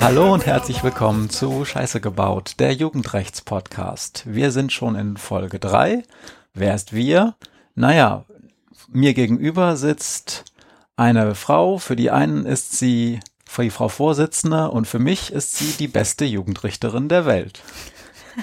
Hallo und herzlich willkommen zu Scheiße gebaut, der Jugendrechts-Podcast. Wir sind schon in Folge 3. Wer ist wir? Naja, mir gegenüber sitzt eine Frau. Für die einen ist sie die Frau Vorsitzende und für mich ist sie die beste Jugendrichterin der Welt.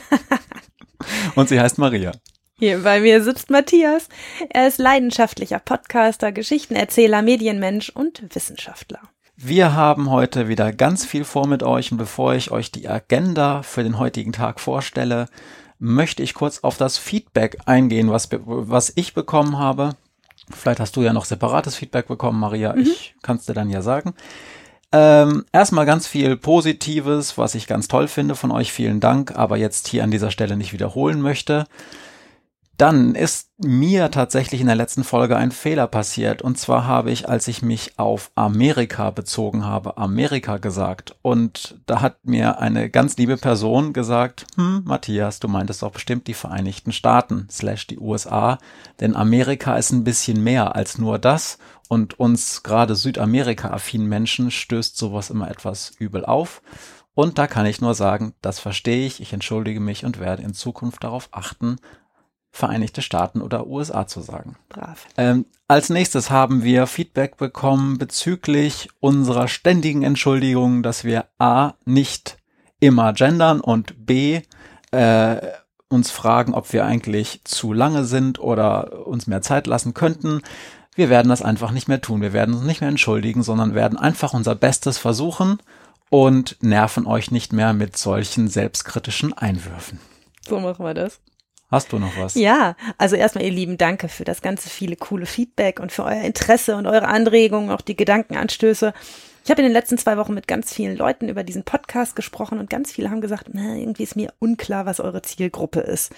und sie heißt Maria. Hier bei mir sitzt Matthias. Er ist leidenschaftlicher Podcaster, Geschichtenerzähler, Medienmensch und Wissenschaftler. Wir haben heute wieder ganz viel vor mit euch und bevor ich euch die Agenda für den heutigen Tag vorstelle, möchte ich kurz auf das Feedback eingehen, was, was ich bekommen habe. Vielleicht hast du ja noch separates Feedback bekommen, Maria. Mhm. Ich kann es dir dann ja sagen. Ähm, erstmal ganz viel Positives, was ich ganz toll finde von euch. Vielen Dank, aber jetzt hier an dieser Stelle nicht wiederholen möchte. Dann ist mir tatsächlich in der letzten Folge ein Fehler passiert. Und zwar habe ich, als ich mich auf Amerika bezogen habe, Amerika gesagt. Und da hat mir eine ganz liebe Person gesagt, hm, Matthias, du meintest doch bestimmt die Vereinigten Staaten slash die USA. Denn Amerika ist ein bisschen mehr als nur das. Und uns gerade Südamerika-affinen Menschen stößt sowas immer etwas übel auf. Und da kann ich nur sagen, das verstehe ich, ich entschuldige mich und werde in Zukunft darauf achten, Vereinigte Staaten oder USA zu sagen. Brav. Ähm, als nächstes haben wir Feedback bekommen bezüglich unserer ständigen Entschuldigung, dass wir A nicht immer gendern und B äh, uns fragen, ob wir eigentlich zu lange sind oder uns mehr Zeit lassen könnten. Wir werden das einfach nicht mehr tun. Wir werden uns nicht mehr entschuldigen, sondern werden einfach unser Bestes versuchen und nerven euch nicht mehr mit solchen selbstkritischen Einwürfen. So machen wir das. Hast du noch was? Ja, also erstmal ihr Lieben, danke für das ganze viele coole Feedback und für euer Interesse und eure Anregungen, auch die Gedankenanstöße. Ich habe in den letzten zwei Wochen mit ganz vielen Leuten über diesen Podcast gesprochen und ganz viele haben gesagt, na, irgendwie ist mir unklar, was eure Zielgruppe ist.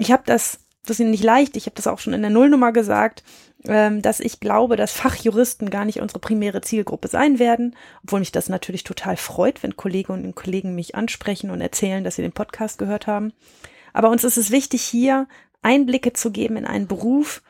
Ich habe das, das ist nicht leicht, ich habe das auch schon in der Nullnummer gesagt, ähm, dass ich glaube, dass Fachjuristen gar nicht unsere primäre Zielgruppe sein werden, obwohl mich das natürlich total freut, wenn Kolleginnen und Kollegen mich ansprechen und erzählen, dass sie den Podcast gehört haben. Aber uns ist es wichtig, hier Einblicke zu geben in einen Beruf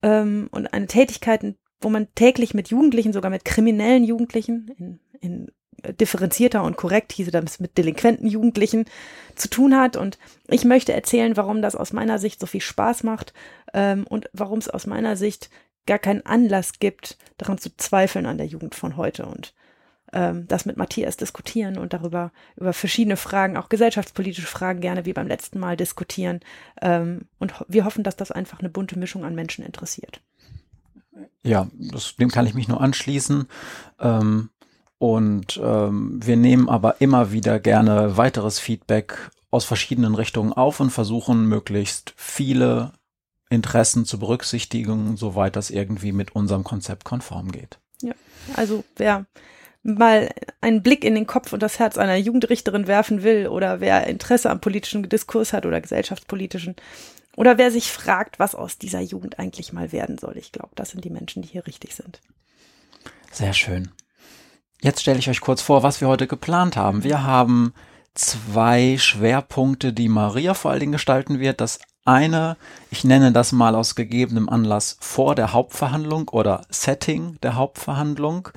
ähm, und eine Tätigkeit, wo man täglich mit Jugendlichen, sogar mit kriminellen Jugendlichen, in, in differenzierter und korrekt hieße das mit delinquenten Jugendlichen zu tun hat. Und ich möchte erzählen, warum das aus meiner Sicht so viel Spaß macht ähm, und warum es aus meiner Sicht gar keinen Anlass gibt, daran zu zweifeln an der Jugend von heute. Und ähm, das mit Matthias diskutieren und darüber über verschiedene Fragen, auch gesellschaftspolitische Fragen gerne wie beim letzten Mal diskutieren. Ähm, und ho wir hoffen, dass das einfach eine bunte Mischung an Menschen interessiert. Ja, das, dem kann ich mich nur anschließen. Ähm, und wir nehmen aber immer wieder gerne weiteres Feedback aus verschiedenen Richtungen auf und versuchen möglichst viele Interessen zu berücksichtigen, soweit das irgendwie mit unserem Konzept konform geht. Ja, also wer mal einen Blick in den Kopf und das Herz einer Jugendrichterin werfen will oder wer Interesse am politischen Diskurs hat oder gesellschaftspolitischen oder wer sich fragt, was aus dieser Jugend eigentlich mal werden soll. Ich glaube, das sind die Menschen, die hier richtig sind. Sehr schön. Jetzt stelle ich euch kurz vor, was wir heute geplant haben. Wir haben zwei Schwerpunkte, die Maria vor allen Dingen gestalten wird. Das eine, ich nenne das mal aus gegebenem Anlass vor der Hauptverhandlung oder Setting der Hauptverhandlung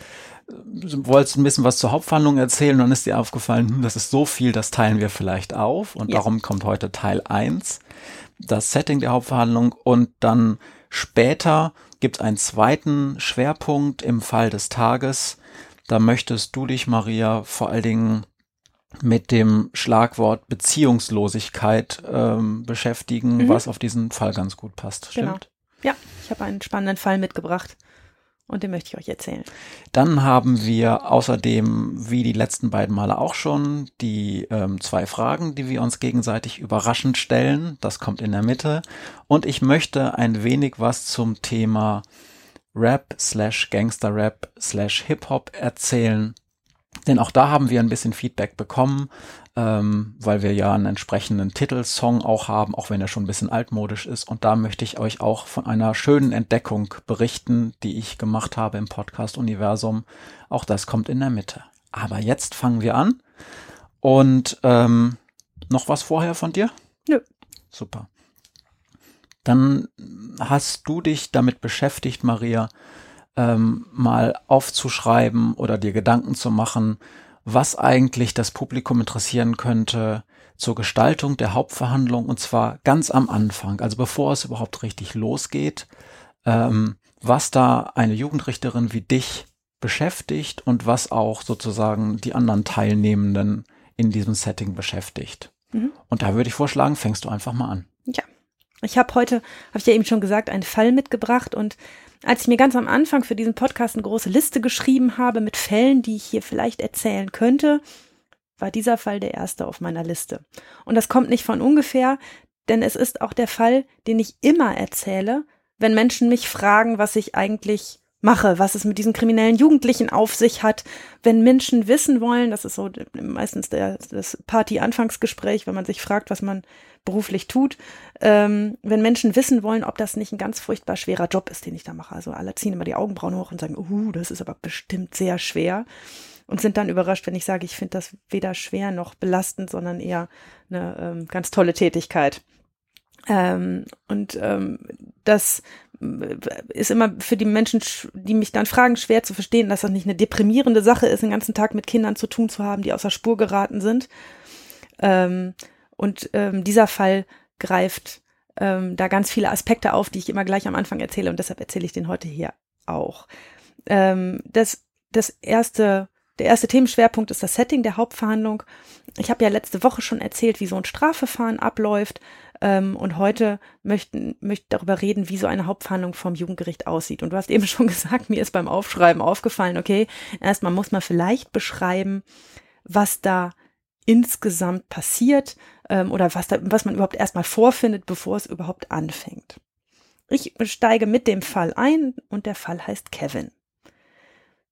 wolltest ein bisschen was zur Hauptverhandlung erzählen dann ist dir aufgefallen, hm, das ist so viel, das teilen wir vielleicht auf und ja. darum kommt heute Teil 1, das Setting der Hauptverhandlung und dann später gibt es einen zweiten Schwerpunkt im Fall des Tages. Da möchtest du dich, Maria, vor allen Dingen mit dem Schlagwort Beziehungslosigkeit ähm, beschäftigen, mhm. was auf diesen Fall ganz gut passt. Genau. Stimmt? Genau. Ja, ich habe einen spannenden Fall mitgebracht und den möchte ich euch erzählen. Dann haben wir außerdem, wie die letzten beiden Male auch schon, die ähm, zwei Fragen, die wir uns gegenseitig überraschend stellen. Das kommt in der Mitte. Und ich möchte ein wenig was zum Thema Rap slash Gangster Rap slash Hip Hop erzählen. Denn auch da haben wir ein bisschen Feedback bekommen ähm, weil wir ja einen entsprechenden Titelsong auch haben, auch wenn er schon ein bisschen altmodisch ist. Und da möchte ich euch auch von einer schönen Entdeckung berichten, die ich gemacht habe im Podcast-Universum. Auch das kommt in der Mitte. Aber jetzt fangen wir an. Und ähm, noch was vorher von dir? Nö. Super. Dann hast du dich damit beschäftigt, Maria, ähm, mal aufzuschreiben oder dir Gedanken zu machen, was eigentlich das Publikum interessieren könnte zur Gestaltung der Hauptverhandlung und zwar ganz am Anfang, also bevor es überhaupt richtig losgeht, ähm, was da eine Jugendrichterin wie dich beschäftigt und was auch sozusagen die anderen Teilnehmenden in diesem Setting beschäftigt. Mhm. Und da würde ich vorschlagen, fängst du einfach mal an. Ja. Ich habe heute, habe ich ja eben schon gesagt, einen Fall mitgebracht und als ich mir ganz am Anfang für diesen Podcast eine große Liste geschrieben habe mit Fällen, die ich hier vielleicht erzählen könnte, war dieser Fall der erste auf meiner Liste. Und das kommt nicht von ungefähr, denn es ist auch der Fall, den ich immer erzähle, wenn Menschen mich fragen, was ich eigentlich mache, was es mit diesen kriminellen Jugendlichen auf sich hat. Wenn Menschen wissen wollen, das ist so meistens der, das Party-Anfangsgespräch, wenn man sich fragt, was man beruflich tut, ähm, wenn Menschen wissen wollen, ob das nicht ein ganz furchtbar schwerer Job ist, den ich da mache. Also alle ziehen immer die Augenbrauen hoch und sagen, uh, das ist aber bestimmt sehr schwer und sind dann überrascht, wenn ich sage, ich finde das weder schwer noch belastend, sondern eher eine ähm, ganz tolle Tätigkeit. Ähm, und ähm, das ist immer für die Menschen, die mich dann fragen, schwer zu verstehen, dass das nicht eine deprimierende Sache ist, den ganzen Tag mit Kindern zu tun zu haben, die außer Spur geraten sind. Ähm, und ähm, dieser Fall greift ähm, da ganz viele Aspekte auf, die ich immer gleich am Anfang erzähle und deshalb erzähle ich den heute hier auch. Ähm, das, das erste, der erste Themenschwerpunkt ist das Setting der Hauptverhandlung. Ich habe ja letzte Woche schon erzählt, wie so ein Strafverfahren abläuft. Ähm, und heute möchten, möchte darüber reden, wie so eine Hauptverhandlung vom Jugendgericht aussieht. Und du hast eben schon gesagt, mir ist beim Aufschreiben aufgefallen, okay, erstmal muss man vielleicht beschreiben, was da insgesamt passiert ähm, oder was, da, was man überhaupt erstmal vorfindet, bevor es überhaupt anfängt. Ich steige mit dem Fall ein und der Fall heißt Kevin.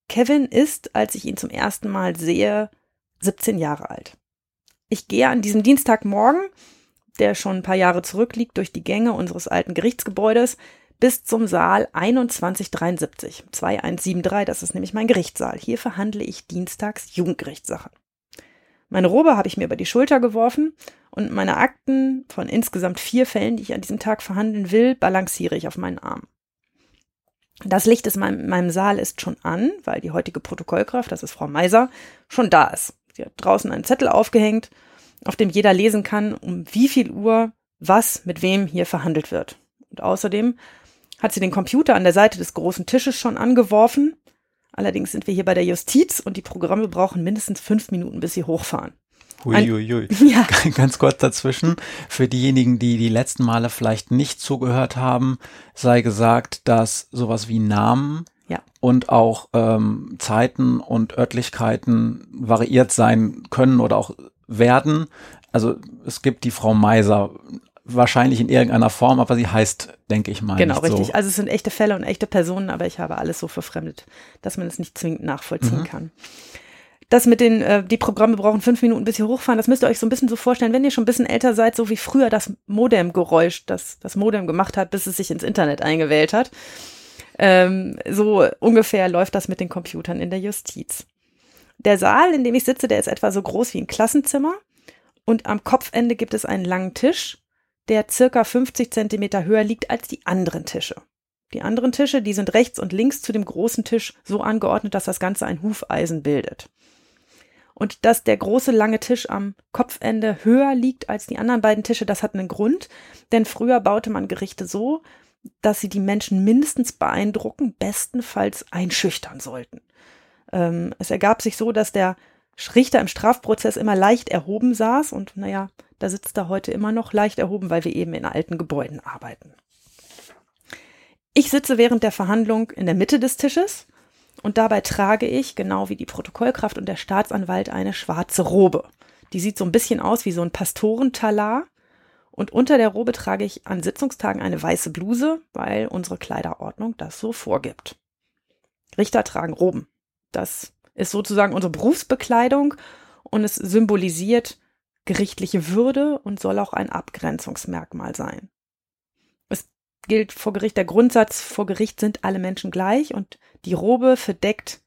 Kevin ist, als ich ihn zum ersten Mal sehe, 17 Jahre alt. Ich gehe an diesem Dienstagmorgen der schon ein paar Jahre zurückliegt, durch die Gänge unseres alten Gerichtsgebäudes bis zum Saal 2173, 2173, das ist nämlich mein Gerichtssaal. Hier verhandle ich dienstags Jugendgerichtssachen. Meine Robe habe ich mir über die Schulter geworfen und meine Akten von insgesamt vier Fällen, die ich an diesem Tag verhandeln will, balanciere ich auf meinen Arm. Das Licht in meinem, meinem Saal ist schon an, weil die heutige Protokollkraft, das ist Frau Meiser, schon da ist. Sie hat draußen einen Zettel aufgehängt auf dem jeder lesen kann, um wie viel Uhr was mit wem hier verhandelt wird. Und außerdem hat sie den Computer an der Seite des großen Tisches schon angeworfen. Allerdings sind wir hier bei der Justiz und die Programme brauchen mindestens fünf Minuten, bis sie hochfahren. Uiuiui. Ja. Ganz kurz dazwischen. Für diejenigen, die die letzten Male vielleicht nicht zugehört haben, sei gesagt, dass sowas wie Namen ja. und auch ähm, Zeiten und Örtlichkeiten variiert sein können oder auch werden. Also es gibt die Frau Meiser wahrscheinlich in irgendeiner Form, aber sie heißt, denke ich mal. Genau, richtig. So. Also es sind echte Fälle und echte Personen, aber ich habe alles so verfremdet, dass man es nicht zwingend nachvollziehen mhm. kann. Das mit den, äh, die Programme brauchen fünf Minuten, bis sie hochfahren, das müsst ihr euch so ein bisschen so vorstellen, wenn ihr schon ein bisschen älter seid, so wie früher das Modem-Geräusch, das das Modem gemacht hat, bis es sich ins Internet eingewählt hat. Ähm, so ungefähr läuft das mit den Computern in der Justiz. Der Saal, in dem ich sitze, der ist etwa so groß wie ein Klassenzimmer. Und am Kopfende gibt es einen langen Tisch, der circa 50 Zentimeter höher liegt als die anderen Tische. Die anderen Tische, die sind rechts und links zu dem großen Tisch so angeordnet, dass das Ganze ein Hufeisen bildet. Und dass der große lange Tisch am Kopfende höher liegt als die anderen beiden Tische, das hat einen Grund, denn früher baute man Gerichte so, dass sie die Menschen mindestens beeindrucken, bestenfalls einschüchtern sollten. Ähm, es ergab sich so, dass der Richter im Strafprozess immer leicht erhoben saß und naja, da sitzt er heute immer noch leicht erhoben, weil wir eben in alten Gebäuden arbeiten. Ich sitze während der Verhandlung in der Mitte des Tisches und dabei trage ich, genau wie die Protokollkraft und der Staatsanwalt, eine schwarze Robe. Die sieht so ein bisschen aus wie so ein Pastorentalar. Und unter der Robe trage ich an Sitzungstagen eine weiße Bluse, weil unsere Kleiderordnung das so vorgibt. Richter tragen Roben. Das ist sozusagen unsere Berufsbekleidung und es symbolisiert gerichtliche Würde und soll auch ein Abgrenzungsmerkmal sein. Es gilt vor Gericht der Grundsatz, vor Gericht sind alle Menschen gleich und die Robe verdeckt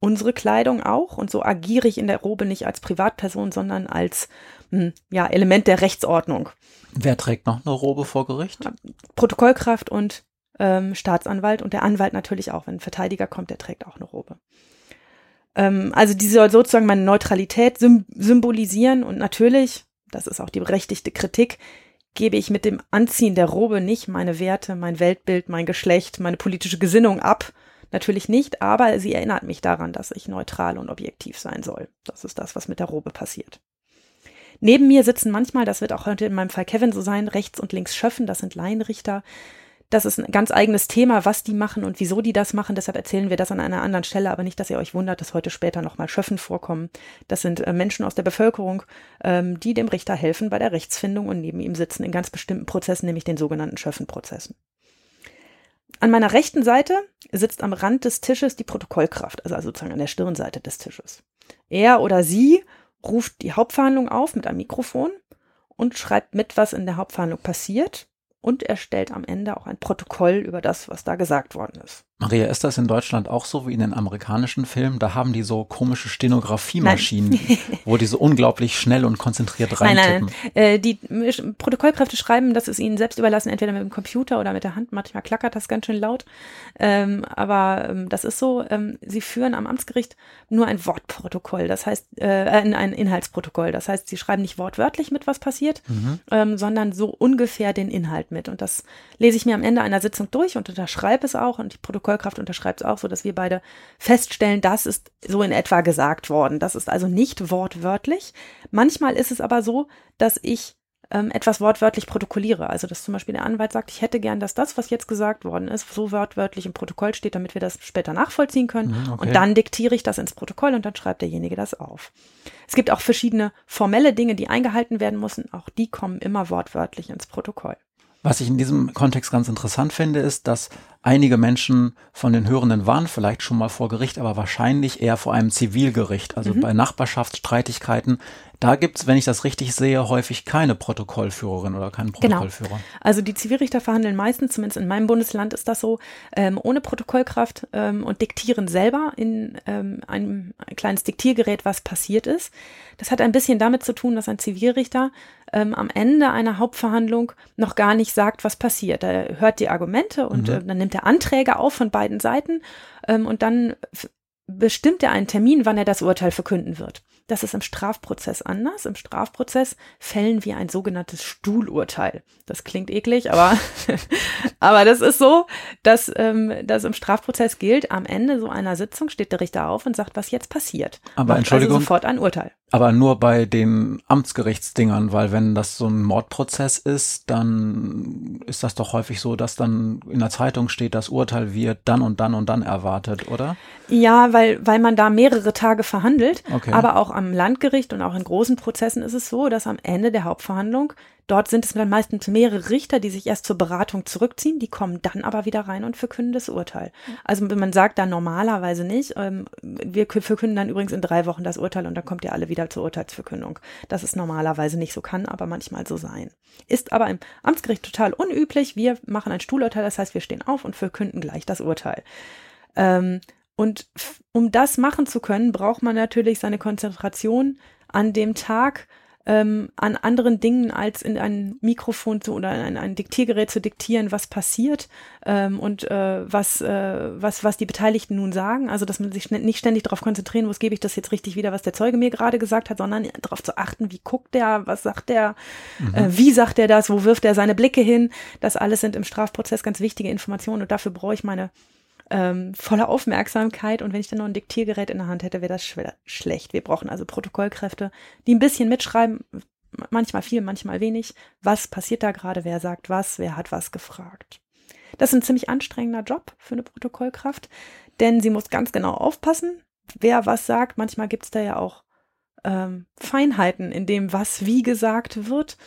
unsere Kleidung auch und so agiere ich in der Robe nicht als Privatperson, sondern als hm, ja, Element der Rechtsordnung. Wer trägt noch eine Robe vor Gericht? Protokollkraft und ähm, Staatsanwalt und der Anwalt natürlich auch. Wenn ein Verteidiger kommt, der trägt auch eine Robe. Ähm, also die soll sozusagen meine Neutralität sym symbolisieren und natürlich, das ist auch die berechtigte Kritik, gebe ich mit dem Anziehen der Robe nicht meine Werte, mein Weltbild, mein Geschlecht, meine politische Gesinnung ab. Natürlich nicht, aber sie erinnert mich daran, dass ich neutral und objektiv sein soll. Das ist das, was mit der Robe passiert. Neben mir sitzen manchmal, das wird auch heute in meinem Fall Kevin so sein, rechts und links Schöffen, das sind Laienrichter. Das ist ein ganz eigenes Thema, was die machen und wieso die das machen. Deshalb erzählen wir das an einer anderen Stelle, aber nicht, dass ihr euch wundert, dass heute später nochmal Schöffen vorkommen. Das sind äh, Menschen aus der Bevölkerung, ähm, die dem Richter helfen bei der Rechtsfindung und neben ihm sitzen in ganz bestimmten Prozessen, nämlich den sogenannten Schöffenprozessen. An meiner rechten Seite sitzt am Rand des Tisches die Protokollkraft, also sozusagen an der Stirnseite des Tisches. Er oder sie ruft die Hauptverhandlung auf mit einem Mikrofon und schreibt mit, was in der Hauptverhandlung passiert und erstellt am Ende auch ein Protokoll über das, was da gesagt worden ist. Maria, ist das in Deutschland auch so wie in den amerikanischen Filmen? Da haben die so komische Stenografiemaschinen, wo die so unglaublich schnell und konzentriert reintippen. Nein, nein, äh, die Protokollkräfte schreiben, das ist ihnen selbst überlassen, entweder mit dem Computer oder mit der Hand. Manchmal klackert das ganz schön laut. Ähm, aber ähm, das ist so, ähm, sie führen am Amtsgericht nur ein Wortprotokoll, das heißt, äh, ein, ein Inhaltsprotokoll. Das heißt, sie schreiben nicht wortwörtlich mit, was passiert, mhm. ähm, sondern so ungefähr den Inhalt mit. Und das lese ich mir am Ende einer Sitzung durch und unterschreibe es auch und die Protokoll Vollkraft unterschreibt es auch so, dass wir beide feststellen, das ist so in etwa gesagt worden. Das ist also nicht wortwörtlich. Manchmal ist es aber so, dass ich ähm, etwas wortwörtlich protokolliere. Also dass zum Beispiel der Anwalt sagt, ich hätte gern, dass das, was jetzt gesagt worden ist, so wortwörtlich im Protokoll steht, damit wir das später nachvollziehen können. Mhm, okay. Und dann diktiere ich das ins Protokoll und dann schreibt derjenige das auf. Es gibt auch verschiedene formelle Dinge, die eingehalten werden müssen. Auch die kommen immer wortwörtlich ins Protokoll. Was ich in diesem Kontext ganz interessant finde, ist, dass einige Menschen von den Hörenden waren vielleicht schon mal vor Gericht, aber wahrscheinlich eher vor einem Zivilgericht. Also mhm. bei Nachbarschaftsstreitigkeiten da gibt's, wenn ich das richtig sehe, häufig keine Protokollführerin oder keinen genau. Protokollführer. Genau. Also die Zivilrichter verhandeln meistens, zumindest in meinem Bundesland ist das so, ähm, ohne Protokollkraft ähm, und diktieren selber in ähm, einem ein kleines Diktiergerät, was passiert ist. Das hat ein bisschen damit zu tun, dass ein Zivilrichter ähm, am Ende einer Hauptverhandlung noch gar nicht sagt, was passiert. Er hört die Argumente und mhm. äh, dann nimmt er Anträge auf von beiden Seiten ähm, und dann bestimmt er einen Termin, wann er das Urteil verkünden wird. Das ist im Strafprozess anders. Im Strafprozess fällen wir ein sogenanntes Stuhlurteil. Das klingt eklig, aber, aber das ist so, dass ähm, das im Strafprozess gilt. Am Ende so einer Sitzung steht der Richter auf und sagt, was jetzt passiert. Aber Macht Entschuldigung. Also sofort ein Urteil. Aber nur bei den Amtsgerichtsdingern, weil wenn das so ein Mordprozess ist, dann ist das doch häufig so, dass dann in der Zeitung steht, das Urteil wird dann und dann und dann erwartet, oder? Ja, weil, weil man da mehrere Tage verhandelt. Okay. Aber auch am Landgericht und auch in großen Prozessen ist es so, dass am Ende der Hauptverhandlung Dort sind es dann meistens mehrere Richter, die sich erst zur Beratung zurückziehen, die kommen dann aber wieder rein und verkünden das Urteil. Also man sagt da normalerweise nicht, ähm, wir verkünden dann übrigens in drei Wochen das Urteil und dann kommt ihr alle wieder zur Urteilsverkündung. Das ist normalerweise nicht so, kann aber manchmal so sein. Ist aber im Amtsgericht total unüblich. Wir machen ein Stuhlurteil, das heißt, wir stehen auf und verkünden gleich das Urteil. Ähm, und um das machen zu können, braucht man natürlich seine Konzentration an dem Tag, ähm, an anderen Dingen als in ein Mikrofon zu oder in ein Diktiergerät zu diktieren, was passiert ähm, und äh, was, äh, was, was die Beteiligten nun sagen. Also, dass man sich nicht ständig darauf konzentrieren muss, gebe ich das jetzt richtig wieder, was der Zeuge mir gerade gesagt hat, sondern darauf zu achten, wie guckt der, was sagt der, mhm. äh, wie sagt er das, wo wirft er seine Blicke hin. Das alles sind im Strafprozess ganz wichtige Informationen und dafür brauche ich meine ähm, voller Aufmerksamkeit. Und wenn ich dann noch ein Diktiergerät in der Hand hätte, wäre das sch schlecht. Wir brauchen also Protokollkräfte, die ein bisschen mitschreiben, manchmal viel, manchmal wenig. Was passiert da gerade? Wer sagt was? Wer hat was gefragt? Das ist ein ziemlich anstrengender Job für eine Protokollkraft, denn sie muss ganz genau aufpassen, wer was sagt. Manchmal gibt es da ja auch ähm, Feinheiten in dem, was wie gesagt wird.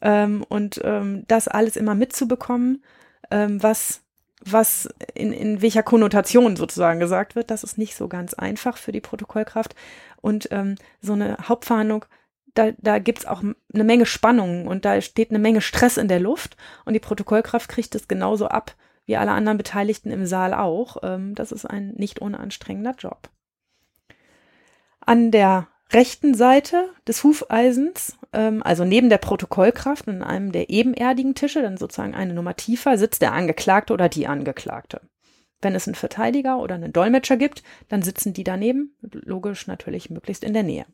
Ähm, und ähm, das alles immer mitzubekommen, ähm, was was in, in welcher Konnotation sozusagen gesagt wird, das ist nicht so ganz einfach für die Protokollkraft. Und ähm, so eine Hauptverhandlung, da, da gibt es auch eine Menge Spannungen und da steht eine Menge Stress in der Luft und die Protokollkraft kriegt es genauso ab wie alle anderen Beteiligten im Saal auch. Ähm, das ist ein nicht ohne anstrengender Job. An der rechten Seite des Hufeisens ähm, also neben der Protokollkraft und einem der ebenerdigen Tische, dann sozusagen eine Nummer tiefer, sitzt der Angeklagte oder die Angeklagte. Wenn es einen Verteidiger oder einen Dolmetscher gibt, dann sitzen die daneben, logisch natürlich möglichst in der Nähe.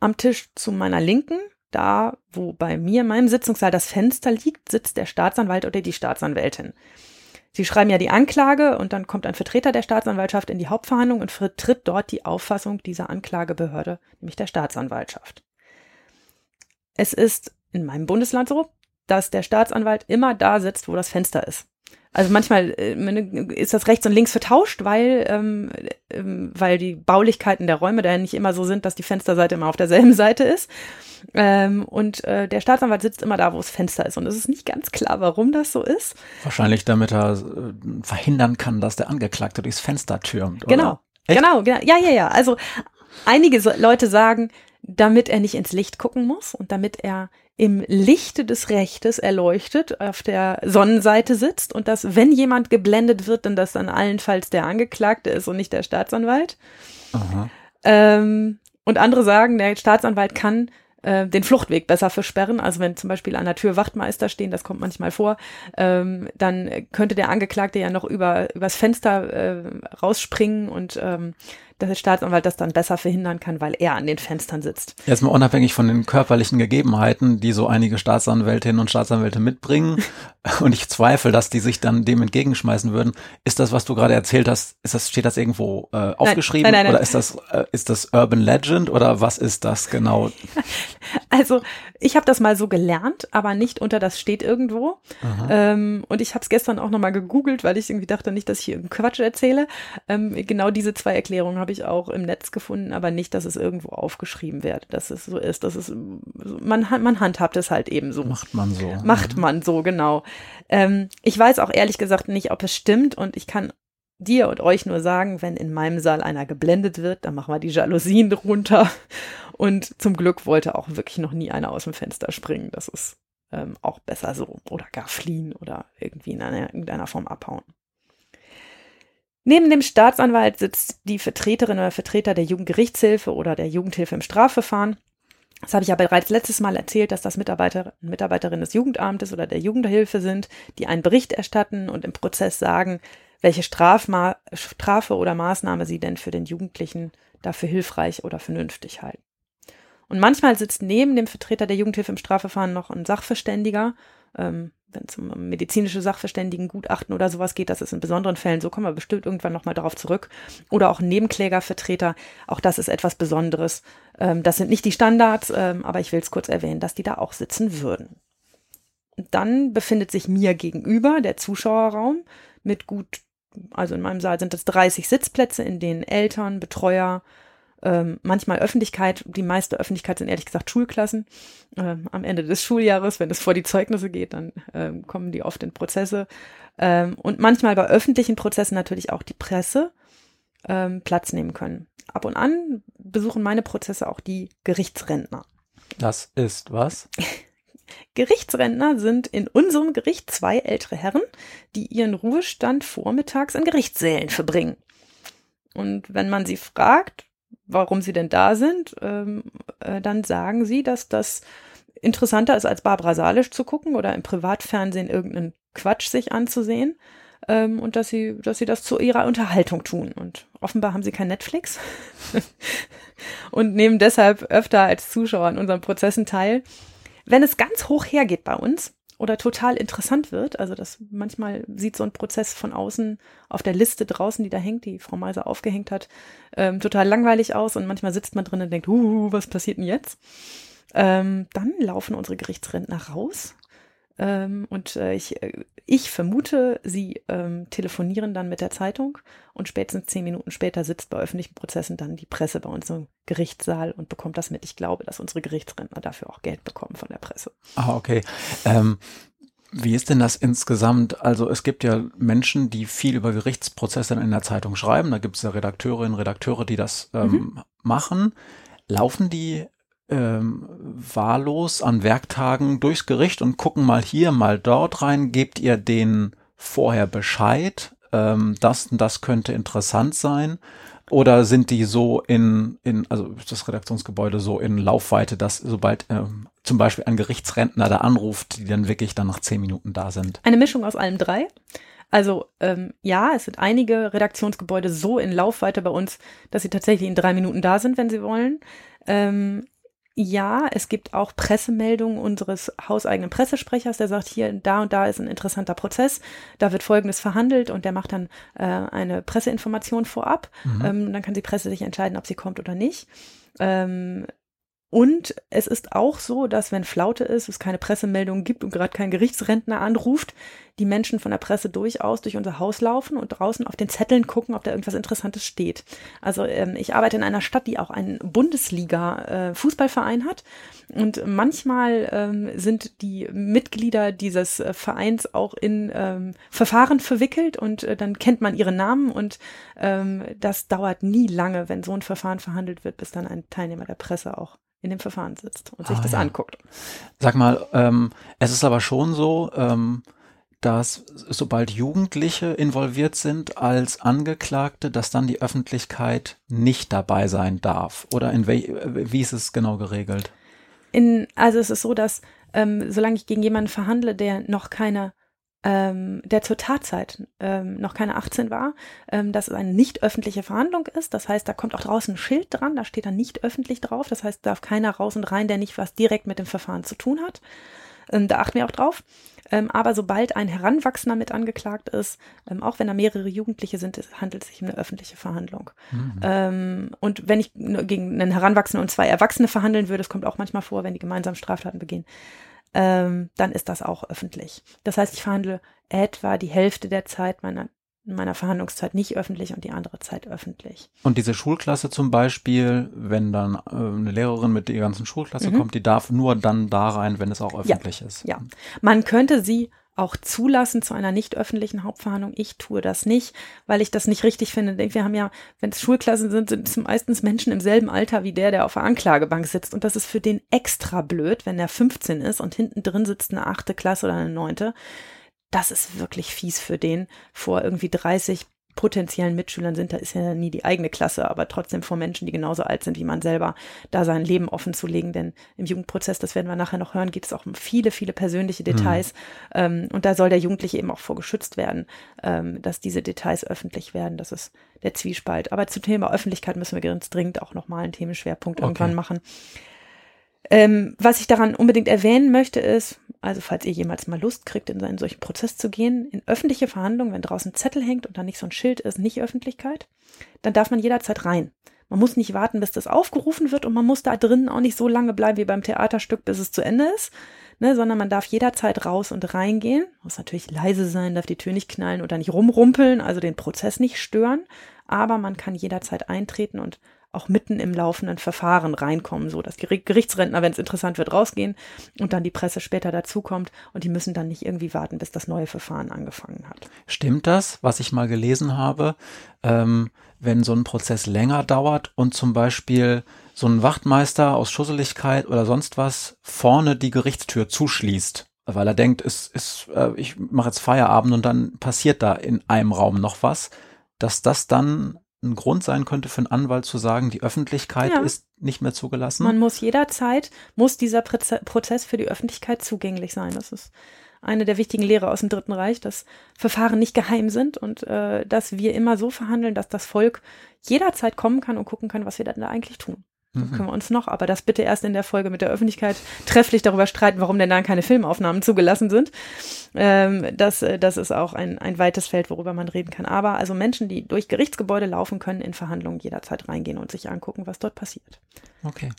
Am Tisch zu meiner Linken, da wo bei mir in meinem Sitzungssaal das Fenster liegt, sitzt der Staatsanwalt oder die Staatsanwältin. Sie schreiben ja die Anklage und dann kommt ein Vertreter der Staatsanwaltschaft in die Hauptverhandlung und vertritt dort die Auffassung dieser Anklagebehörde, nämlich der Staatsanwaltschaft. Es ist in meinem Bundesland so, dass der Staatsanwalt immer da sitzt, wo das Fenster ist. Also manchmal äh, ist das rechts und links vertauscht, weil, ähm, ähm, weil die Baulichkeiten der Räume da nicht immer so sind, dass die Fensterseite immer auf derselben Seite ist. Ähm, und äh, der Staatsanwalt sitzt immer da, wo das Fenster ist. Und es ist nicht ganz klar, warum das so ist. Wahrscheinlich, damit er äh, verhindern kann, dass der Angeklagte durchs Fenster türmt. Oder? Genau. Echt? Genau, ja, ja, ja. Also einige Leute sagen, damit er nicht ins Licht gucken muss und damit er im Lichte des Rechtes erleuchtet auf der Sonnenseite sitzt und dass, wenn jemand geblendet wird, dann das dann allenfalls der Angeklagte ist und nicht der Staatsanwalt. Ähm, und andere sagen, der Staatsanwalt kann äh, den Fluchtweg besser versperren. Also wenn zum Beispiel an der Tür Wachtmeister stehen, das kommt manchmal vor, ähm, dann könnte der Angeklagte ja noch über übers Fenster äh, rausspringen und ähm, der Staatsanwalt das dann besser verhindern kann, weil er an den Fenstern sitzt. Jetzt mal unabhängig von den körperlichen Gegebenheiten, die so einige Staatsanwältinnen und Staatsanwälte mitbringen, und ich zweifle, dass die sich dann dem entgegenschmeißen würden, ist das, was du gerade erzählt hast, ist das, steht das irgendwo äh, aufgeschrieben? Nein, nein, nein, oder ist das, äh, ist das Urban Legend oder was ist das genau? Also, ich habe das mal so gelernt, aber nicht unter das steht irgendwo. Ähm, und ich habe es gestern auch nochmal gegoogelt, weil ich irgendwie dachte nicht, dass ich hier Quatsch erzähle. Ähm, genau diese zwei Erklärungen habe ich auch im Netz gefunden, aber nicht, dass es irgendwo aufgeschrieben wird, dass es so ist. Dass es, man, man handhabt es halt eben so. Macht man so. Macht man so, genau. Ähm, ich weiß auch ehrlich gesagt nicht, ob es stimmt und ich kann dir und euch nur sagen, wenn in meinem Saal einer geblendet wird, dann machen wir die Jalousien runter. Und zum Glück wollte auch wirklich noch nie einer aus dem Fenster springen. Das ist ähm, auch besser so. Oder gar fliehen oder irgendwie in einer, irgendeiner Form abhauen. Neben dem Staatsanwalt sitzt die Vertreterin oder Vertreter der Jugendgerichtshilfe oder der Jugendhilfe im Strafverfahren. Das habe ich ja bereits letztes Mal erzählt, dass das Mitarbeiter Mitarbeiterinnen des Jugendamtes oder der Jugendhilfe sind, die einen Bericht erstatten und im Prozess sagen, welche Strafma Strafe oder Maßnahme sie denn für den Jugendlichen dafür hilfreich oder vernünftig halten. Und manchmal sitzt neben dem Vertreter der Jugendhilfe im Strafverfahren noch ein Sachverständiger, ähm, wenn es um medizinische Sachverständigengutachten oder sowas geht, das ist in besonderen Fällen so, kommen wir bestimmt irgendwann nochmal darauf zurück. Oder auch Nebenklägervertreter, auch das ist etwas Besonderes. Ähm, das sind nicht die Standards, ähm, aber ich will es kurz erwähnen, dass die da auch sitzen würden. dann befindet sich mir gegenüber der Zuschauerraum mit gut, also in meinem Saal sind es 30 Sitzplätze, in denen Eltern, Betreuer, ähm, manchmal Öffentlichkeit, die meiste Öffentlichkeit sind ehrlich gesagt Schulklassen. Ähm, am Ende des Schuljahres, wenn es vor die Zeugnisse geht, dann ähm, kommen die oft in Prozesse. Ähm, und manchmal bei öffentlichen Prozessen natürlich auch die Presse ähm, Platz nehmen können. Ab und an besuchen meine Prozesse auch die Gerichtsrentner. Das ist was? Gerichtsrentner sind in unserem Gericht zwei ältere Herren, die ihren Ruhestand vormittags in Gerichtssälen verbringen. Und wenn man sie fragt, warum sie denn da sind, ähm, äh, dann sagen sie, dass das interessanter ist, als Barbara Salisch zu gucken oder im Privatfernsehen irgendeinen Quatsch sich anzusehen. Ähm, und dass sie, dass sie das zu ihrer Unterhaltung tun. Und offenbar haben sie kein Netflix und nehmen deshalb öfter als Zuschauer an unseren Prozessen teil. Wenn es ganz hoch hergeht bei uns, oder total interessant wird. Also das manchmal sieht so ein Prozess von außen auf der Liste draußen, die da hängt, die Frau Meiser aufgehängt hat, ähm, total langweilig aus und manchmal sitzt man drin und denkt, uh, was passiert denn jetzt? Ähm, dann laufen unsere Gerichtsrentner raus ähm, und äh, ich, äh, ich vermute, sie ähm, telefonieren dann mit der Zeitung und spätestens zehn Minuten später sitzt bei öffentlichen Prozessen dann die Presse bei uns im Gerichtssaal und bekommt das mit. Ich glaube, dass unsere Gerichtsrentner dafür auch Geld bekommen von der Presse. Ah, okay. Ähm, wie ist denn das insgesamt? Also es gibt ja Menschen, die viel über Gerichtsprozesse in der Zeitung schreiben. Da gibt es ja Redakteurinnen, Redakteure, die das ähm, mhm. machen. Laufen die ähm, wahllos an Werktagen durchs Gericht und gucken mal hier, mal dort rein. Gebt ihr denen vorher Bescheid? Ähm, das das könnte interessant sein. Oder sind die so in, in, also das Redaktionsgebäude so in Laufweite, dass sobald ähm, zum Beispiel ein Gerichtsrentner da anruft, die dann wirklich dann nach zehn Minuten da sind? Eine Mischung aus allem drei. Also ähm, ja, es sind einige Redaktionsgebäude so in Laufweite bei uns, dass sie tatsächlich in drei Minuten da sind, wenn sie wollen. Ähm, ja, es gibt auch Pressemeldungen unseres hauseigenen Pressesprechers, der sagt, hier, da und da ist ein interessanter Prozess, da wird Folgendes verhandelt und der macht dann äh, eine Presseinformation vorab. Mhm. Ähm, dann kann die Presse sich entscheiden, ob sie kommt oder nicht. Ähm, und es ist auch so, dass wenn Flaute ist, es keine Pressemeldungen gibt und gerade kein Gerichtsrentner anruft, die Menschen von der Presse durchaus durch unser Haus laufen und draußen auf den Zetteln gucken, ob da irgendwas Interessantes steht. Also ähm, ich arbeite in einer Stadt, die auch einen Bundesliga-Fußballverein äh, hat. Und manchmal ähm, sind die Mitglieder dieses äh, Vereins auch in ähm, Verfahren verwickelt und äh, dann kennt man ihre Namen und ähm, das dauert nie lange, wenn so ein Verfahren verhandelt wird, bis dann ein Teilnehmer der Presse auch in dem Verfahren sitzt und sich ah, das ja. anguckt. Sag mal, ähm, es ist aber schon so, ähm, dass sobald Jugendliche involviert sind als Angeklagte, dass dann die Öffentlichkeit nicht dabei sein darf. Oder in wie ist es genau geregelt? In, also es ist so, dass ähm, solange ich gegen jemanden verhandle, der noch keine ähm, der zur Tatzeit ähm, noch keine 18 war, ähm, dass es eine nicht öffentliche Verhandlung ist. Das heißt, da kommt auch draußen ein Schild dran, da steht dann nicht öffentlich drauf. Das heißt, darf keiner raus und rein, der nicht was direkt mit dem Verfahren zu tun hat. Ähm, da achten wir auch drauf. Ähm, aber sobald ein Heranwachsender mit angeklagt ist, ähm, auch wenn da mehrere Jugendliche sind, handelt es sich um eine öffentliche Verhandlung. Mhm. Ähm, und wenn ich gegen einen Heranwachsenden und zwei Erwachsene verhandeln würde, das kommt auch manchmal vor, wenn die gemeinsam Straftaten begehen, ähm, dann ist das auch öffentlich. Das heißt, ich verhandle etwa die Hälfte der Zeit meiner meiner Verhandlungszeit nicht öffentlich und die andere Zeit öffentlich. Und diese Schulklasse zum Beispiel, wenn dann äh, eine Lehrerin mit der ganzen Schulklasse mhm. kommt, die darf nur dann da rein, wenn es auch öffentlich ja, ist. Ja, man könnte sie auch zulassen zu einer nicht öffentlichen Hauptverhandlung. Ich tue das nicht, weil ich das nicht richtig finde. Wir haben ja, wenn es Schulklassen sind, sind es meistens Menschen im selben Alter wie der, der auf der Anklagebank sitzt. Und das ist für den extra blöd, wenn der 15 ist und hinten drin sitzt eine achte Klasse oder eine neunte. Das ist wirklich fies für den, vor irgendwie 30 potenziellen Mitschülern sind, da ist ja nie die eigene Klasse, aber trotzdem vor Menschen, die genauso alt sind wie man selber, da sein Leben offen zu legen. Denn im Jugendprozess, das werden wir nachher noch hören, geht es auch um viele, viele persönliche mhm. Details. Mhm. Und da soll der Jugendliche eben auch vorgeschützt werden, ähm, dass diese Details öffentlich werden. Das ist der Zwiespalt. Aber zum Thema Öffentlichkeit müssen wir ganz dringend auch nochmal einen Themenschwerpunkt okay. irgendwann machen. Ähm, was ich daran unbedingt erwähnen möchte, ist, also falls ihr jemals mal Lust kriegt, in einen solchen Prozess zu gehen, in öffentliche Verhandlungen, wenn draußen Zettel hängt und da nicht so ein Schild ist, nicht Öffentlichkeit, dann darf man jederzeit rein. Man muss nicht warten, bis das aufgerufen wird und man muss da drinnen auch nicht so lange bleiben wie beim Theaterstück, bis es zu Ende ist, ne, sondern man darf jederzeit raus und reingehen. Muss natürlich leise sein, darf die Tür nicht knallen oder nicht rumrumpeln, also den Prozess nicht stören, aber man kann jederzeit eintreten und auch mitten im laufenden Verfahren reinkommen, so dass die Gerichtsrentner, wenn es interessant wird, rausgehen und dann die Presse später dazukommt und die müssen dann nicht irgendwie warten, bis das neue Verfahren angefangen hat. Stimmt das, was ich mal gelesen habe, ähm, wenn so ein Prozess länger dauert und zum Beispiel so ein Wachtmeister aus Schusseligkeit oder sonst was vorne die Gerichtstür zuschließt, weil er denkt, es ist, äh, ich mache jetzt Feierabend und dann passiert da in einem Raum noch was, dass das dann ein Grund sein könnte für einen Anwalt zu sagen, die Öffentlichkeit ja. ist nicht mehr zugelassen? Man muss jederzeit, muss dieser Prozess für die Öffentlichkeit zugänglich sein. Das ist eine der wichtigen Lehre aus dem Dritten Reich, dass Verfahren nicht geheim sind und äh, dass wir immer so verhandeln, dass das Volk jederzeit kommen kann und gucken kann, was wir da eigentlich tun. Mhm. Können wir uns noch, aber das bitte erst in der Folge mit der Öffentlichkeit trefflich darüber streiten, warum denn dann keine Filmaufnahmen zugelassen sind. Ähm, das, äh, das ist auch ein, ein weites Feld, worüber man reden kann. Aber also Menschen, die durch Gerichtsgebäude laufen, können in Verhandlungen jederzeit reingehen und sich angucken, was dort passiert. Okay.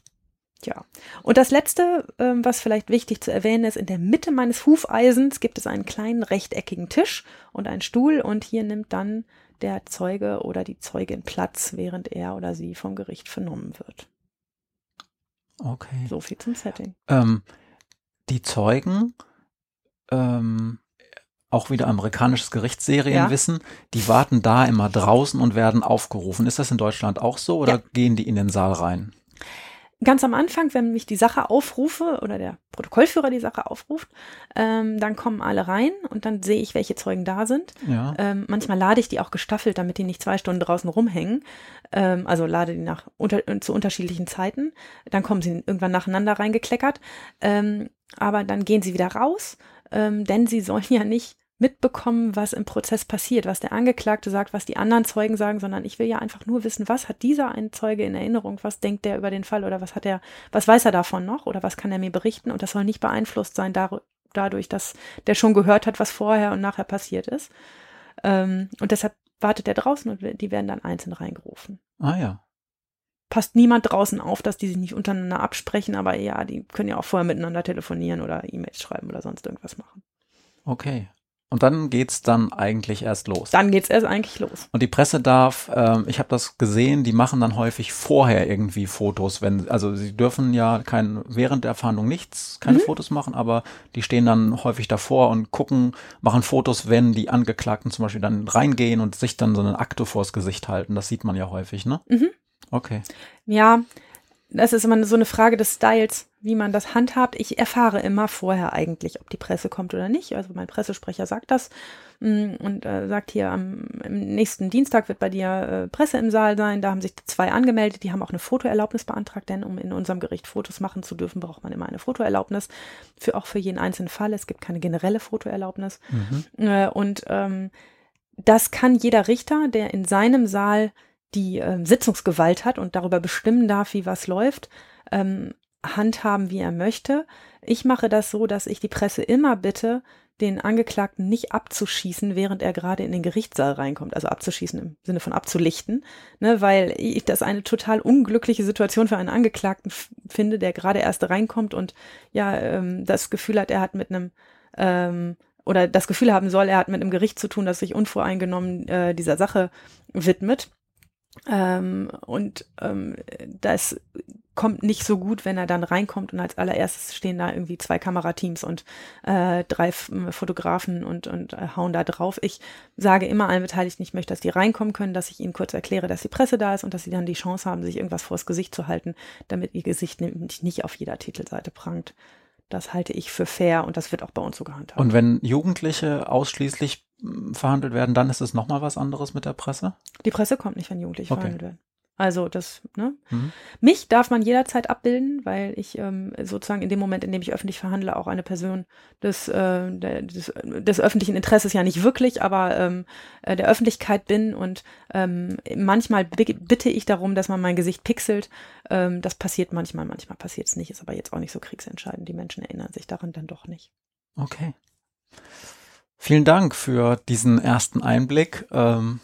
Ja. Und das letzte, ähm, was vielleicht wichtig zu erwähnen ist, in der Mitte meines Hufeisens gibt es einen kleinen rechteckigen Tisch und einen Stuhl und hier nimmt dann der Zeuge oder die Zeugin Platz, während er oder sie vom Gericht vernommen wird. Okay. So viel zum Setting. Ähm, die Zeugen, ähm, auch wieder amerikanisches Gerichtsserienwissen, ja. die warten da immer draußen und werden aufgerufen. Ist das in Deutschland auch so oder ja. gehen die in den Saal rein? Ganz am Anfang, wenn mich die Sache aufrufe oder der Protokollführer die Sache aufruft, ähm, dann kommen alle rein und dann sehe ich, welche Zeugen da sind. Ja. Ähm, manchmal lade ich die auch gestaffelt, damit die nicht zwei Stunden draußen rumhängen. Ähm, also lade die nach unter, zu unterschiedlichen Zeiten. Dann kommen sie irgendwann nacheinander reingekleckert. Ähm, aber dann gehen sie wieder raus, ähm, denn sie sollen ja nicht mitbekommen, was im Prozess passiert, was der Angeklagte sagt, was die anderen Zeugen sagen, sondern ich will ja einfach nur wissen, was hat dieser ein Zeuge in Erinnerung, was denkt der über den Fall oder was hat er, was weiß er davon noch oder was kann er mir berichten und das soll nicht beeinflusst sein dadurch, dass der schon gehört hat, was vorher und nachher passiert ist. Ähm, und deshalb wartet er draußen und die werden dann einzeln reingerufen. Ah ja. Passt niemand draußen auf, dass die sich nicht untereinander absprechen, aber ja, die können ja auch vorher miteinander telefonieren oder E-Mails schreiben oder sonst irgendwas machen. Okay. Und dann geht's dann eigentlich erst los. Dann geht's erst eigentlich los. Und die Presse darf, ähm, ich habe das gesehen, die machen dann häufig vorher irgendwie Fotos, wenn, also sie dürfen ja kein, während der Verhandlung nichts, keine Mhm. Fotos machen, aber die stehen dann häufig davor und gucken, machen Fotos, wenn die Angeklagten zum Beispiel dann reingehen und sich dann so eine Akte vors Gesicht halten. Das sieht man ja häufig, ne? Mhm. Okay. Ja, das ist immer so eine Frage des Styles, wie man das handhabt. Ich erfahre immer vorher eigentlich, ob die Presse kommt oder nicht. Also mein Pressesprecher sagt das mm, und äh, sagt hier, am nächsten Dienstag wird bei dir äh, Presse im Saal sein. Da haben sich zwei angemeldet, die haben auch eine Fotoerlaubnis beantragt, denn um in unserem Gericht Fotos machen zu dürfen, braucht man immer eine Fotoerlaubnis. Für auch für jeden einzelnen Fall. Es gibt keine generelle Fotoerlaubnis. Mhm. Äh, und ähm, das kann jeder Richter, der in seinem Saal die ähm, Sitzungsgewalt hat und darüber bestimmen darf, wie was läuft, ähm, handhaben, wie er möchte. Ich mache das so, dass ich die Presse immer bitte, den Angeklagten nicht abzuschießen, während er gerade in den Gerichtssaal reinkommt. Also abzuschießen im Sinne von abzulichten, ne, weil ich das eine total unglückliche Situation für einen Angeklagten finde, der gerade erst reinkommt und ja ähm, das Gefühl hat, er hat mit einem ähm, oder das Gefühl haben soll, er hat mit einem Gericht zu tun, das sich unvoreingenommen äh, dieser Sache widmet. Ähm, und ähm, das kommt nicht so gut, wenn er dann reinkommt und als allererstes stehen da irgendwie zwei Kamerateams und äh, drei F Fotografen und, und äh, hauen da drauf. Ich sage immer allen Beteiligten, ich möchte, dass die reinkommen können, dass ich ihnen kurz erkläre, dass die Presse da ist und dass sie dann die Chance haben, sich irgendwas vors Gesicht zu halten, damit ihr Gesicht nämlich nicht auf jeder Titelseite prangt. Das halte ich für fair und das wird auch bei uns so gehandhabt. Und wenn Jugendliche ausschließlich mh, verhandelt werden, dann ist es nochmal was anderes mit der Presse? Die Presse kommt nicht, wenn Jugendliche Okay. verhandelt werden. Also das, ne? Mhm. Mich darf man jederzeit abbilden, weil ich ähm, sozusagen in dem Moment, in dem ich öffentlich verhandle, auch eine Person des, äh, des, des öffentlichen Interesses ja nicht wirklich, aber ähm, äh, der Öffentlichkeit bin und ähm, manchmal bi- bitte ich darum, dass man mein Gesicht pixelt. Ähm, das passiert manchmal, manchmal passiert es nicht, ist aber jetzt auch nicht so kriegsentscheidend. Die Menschen erinnern sich daran dann doch nicht. Okay. Vielen Dank für diesen ersten Einblick. Ähm,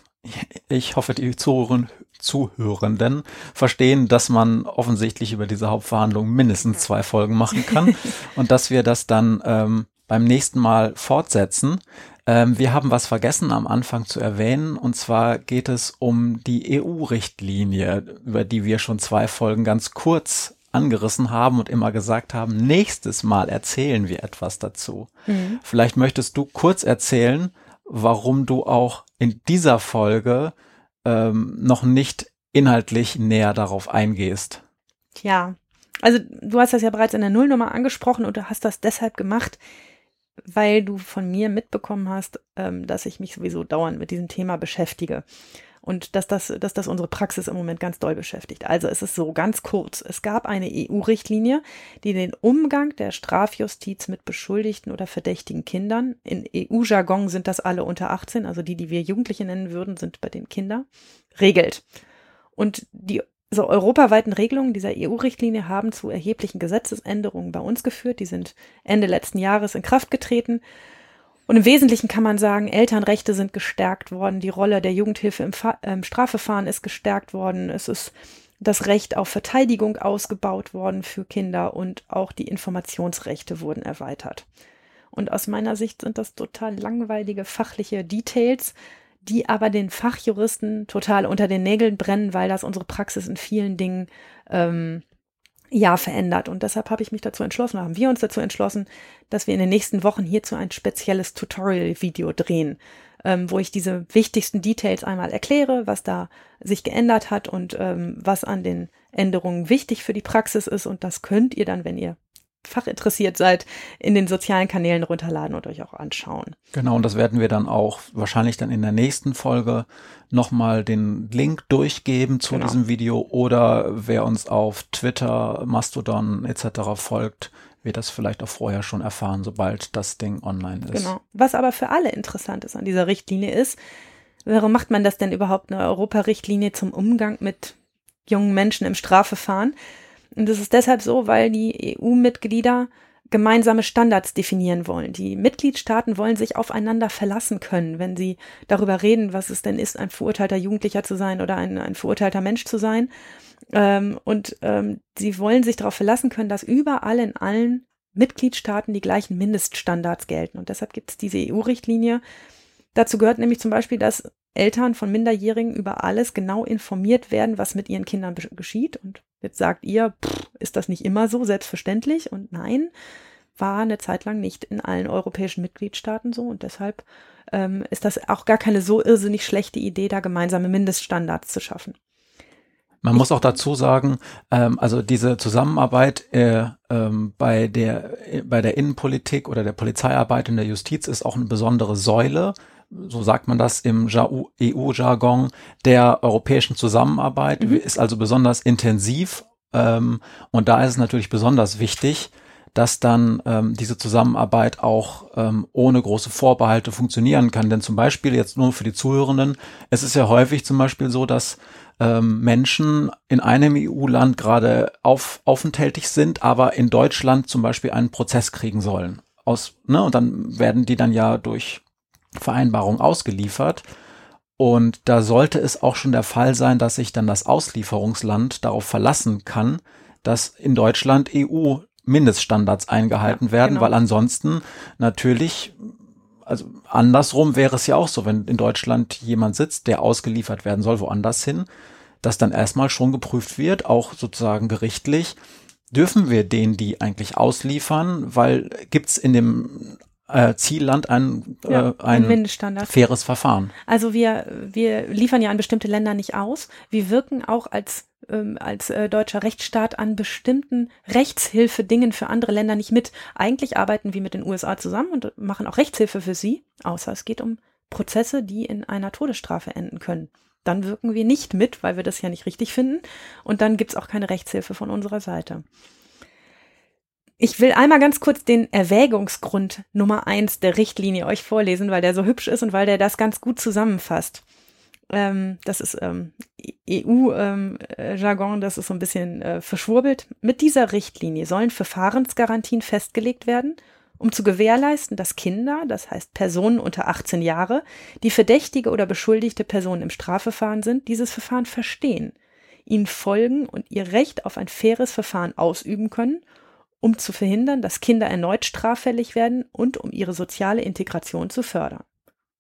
ich hoffe, die Zuhörerinnen, Zuhörenden verstehen, dass man offensichtlich über diese Hauptverhandlung mindestens zwei Folgen machen kann und dass wir das dann ähm, beim nächsten Mal fortsetzen. Ähm, wir haben was vergessen am Anfang zu erwähnen und zwar geht es um die EU-Richtlinie, über die wir schon zwei Folgen ganz kurz angerissen haben und immer gesagt haben, nächstes Mal erzählen wir etwas dazu. Vielleicht möchtest du kurz erzählen, warum du auch in dieser Folge ähm, noch nicht inhaltlich näher darauf eingehst. Tja, also du hast das ja bereits in der Nullnummer angesprochen und du hast das deshalb gemacht, weil du von mir mitbekommen hast, ähm, dass ich mich sowieso dauernd mit diesem Thema beschäftige. Und dass das, dass das unsere Praxis im Moment ganz doll beschäftigt. Also es ist so ganz kurz. Es gab eine EU-Richtlinie, die den Umgang der Strafjustiz mit beschuldigten oder verdächtigen Kindern, in EU-Jargon sind das alle unter 18, also die, die wir Jugendliche nennen würden, sind bei den Kinder, regelt. Und die so europaweiten Regelungen dieser EU-Richtlinie haben zu erheblichen Gesetzesänderungen bei uns geführt. Die sind Ende letzten Jahres in Kraft getreten. Und im Wesentlichen kann man sagen, Elternrechte sind gestärkt worden, die Rolle der Jugendhilfe im, Fa im Strafverfahren ist gestärkt worden, es ist das Recht auf Verteidigung ausgebaut worden für Kinder und auch die Informationsrechte wurden erweitert. Und aus meiner Sicht sind das total langweilige fachliche Details, die aber den Fachjuristen total unter den Nägeln brennen, weil das unsere Praxis in vielen Dingen ähm, ja verändert. Und deshalb habe ich mich dazu entschlossen, haben wir uns dazu entschlossen, dass wir in den nächsten Wochen hierzu ein spezielles Tutorial-Video drehen, ähm, wo ich diese wichtigsten Details einmal erkläre, was da sich geändert hat und ähm, was an den Änderungen wichtig für die Praxis ist. Und das könnt ihr dann, wenn ihr fachinteressiert seid, in den sozialen Kanälen runterladen und euch auch anschauen. Genau, und das werden wir dann auch wahrscheinlich dann in der nächsten Folge nochmal den Link durchgeben zu genau. diesem Video oder wer uns auf Twitter, Mastodon etc. folgt, wird das vielleicht auch vorher schon erfahren, sobald das Ding online ist. Genau. Was aber für alle interessant ist an dieser Richtlinie ist, warum macht man das denn überhaupt eine Europarichtlinie zum Umgang mit jungen Menschen im Strafverfahren? Und das ist deshalb so, weil die EU-Mitglieder gemeinsame Standards definieren wollen. Die Mitgliedstaaten wollen sich aufeinander verlassen können, wenn sie darüber reden, was es denn ist, ein verurteilter Jugendlicher zu sein oder ein, ein verurteilter Mensch zu sein. Ähm, und ähm, sie wollen sich darauf verlassen können, dass überall in allen Mitgliedstaaten die gleichen Mindeststandards gelten. Und deshalb gibt es diese EU-Richtlinie. Dazu gehört nämlich zum Beispiel, dass Eltern von Minderjährigen über alles genau informiert werden, was mit ihren Kindern geschieht. Und jetzt sagt ihr, pff, ist das nicht immer so selbstverständlich? Und nein, war eine Zeit lang nicht in allen europäischen Mitgliedstaaten so. Und deshalb ähm, ist das auch gar keine so irrsinnig schlechte Idee, da gemeinsame Mindeststandards zu schaffen. Man muss auch dazu sagen, ähm, also diese Zusammenarbeit äh, ähm, bei der äh, bei der Innenpolitik oder der Polizeiarbeit in der Justiz ist auch eine besondere Säule so sagt man das im EU-Jargon, der europäischen Zusammenarbeit, mhm. ist also besonders intensiv. Ähm, und da ist es natürlich besonders wichtig, dass dann ähm, diese Zusammenarbeit auch ähm, ohne große Vorbehalte funktionieren kann. Denn zum Beispiel jetzt nur für die Zuhörenden, es ist ja häufig zum Beispiel so, dass ähm, Menschen in einem EU-Land gerade auf, aufenthaltig sind, aber in Deutschland zum Beispiel einen Prozess kriegen sollen. Aus, ne, und dann werden die dann ja durch Vereinbarung ausgeliefert. Und da sollte es auch schon der Fall sein, dass sich dann das Auslieferungsland darauf verlassen kann, dass in Deutschland EU Mindeststandards eingehalten ja, werden, genau. weil ansonsten natürlich, also andersrum wäre es ja auch so, wenn in Deutschland jemand sitzt, der ausgeliefert werden soll, woanders hin, dass dann erstmal schon geprüft wird, auch sozusagen gerichtlich, dürfen wir den die eigentlich ausliefern, weil gibt's in dem äh, Zielland ein, ja, äh, ein, ein faires Verfahren. Also wir, wir liefern ja an bestimmte Länder nicht aus. Wir wirken auch als ähm, als äh, deutscher Rechtsstaat an bestimmten Rechtshilfe-Dingen für andere Länder nicht mit. Eigentlich arbeiten wir mit den USA zusammen und machen auch Rechtshilfe für sie, außer es geht um Prozesse, die in einer Todesstrafe enden können. Dann wirken wir nicht mit, weil wir das ja nicht richtig finden. Und dann gibt's auch keine Rechtshilfe von unserer Seite. Ich will einmal ganz kurz den Erwägungsgrund Nummer eins der Richtlinie euch vorlesen, weil der so hübsch ist und weil der das ganz gut zusammenfasst. Ähm, das ist ähm, EU-Jargon, ähm, das ist so ein bisschen äh, verschwurbelt. Mit dieser Richtlinie sollen Verfahrensgarantien festgelegt werden, um zu gewährleisten, dass Kinder, das heißt Personen unter 18 Jahre, die verdächtige oder beschuldigte Personen im Strafverfahren sind, dieses Verfahren verstehen, ihnen folgen und ihr Recht auf ein faires Verfahren ausüben können um zu verhindern, dass Kinder erneut straffällig werden und um ihre soziale Integration zu fördern.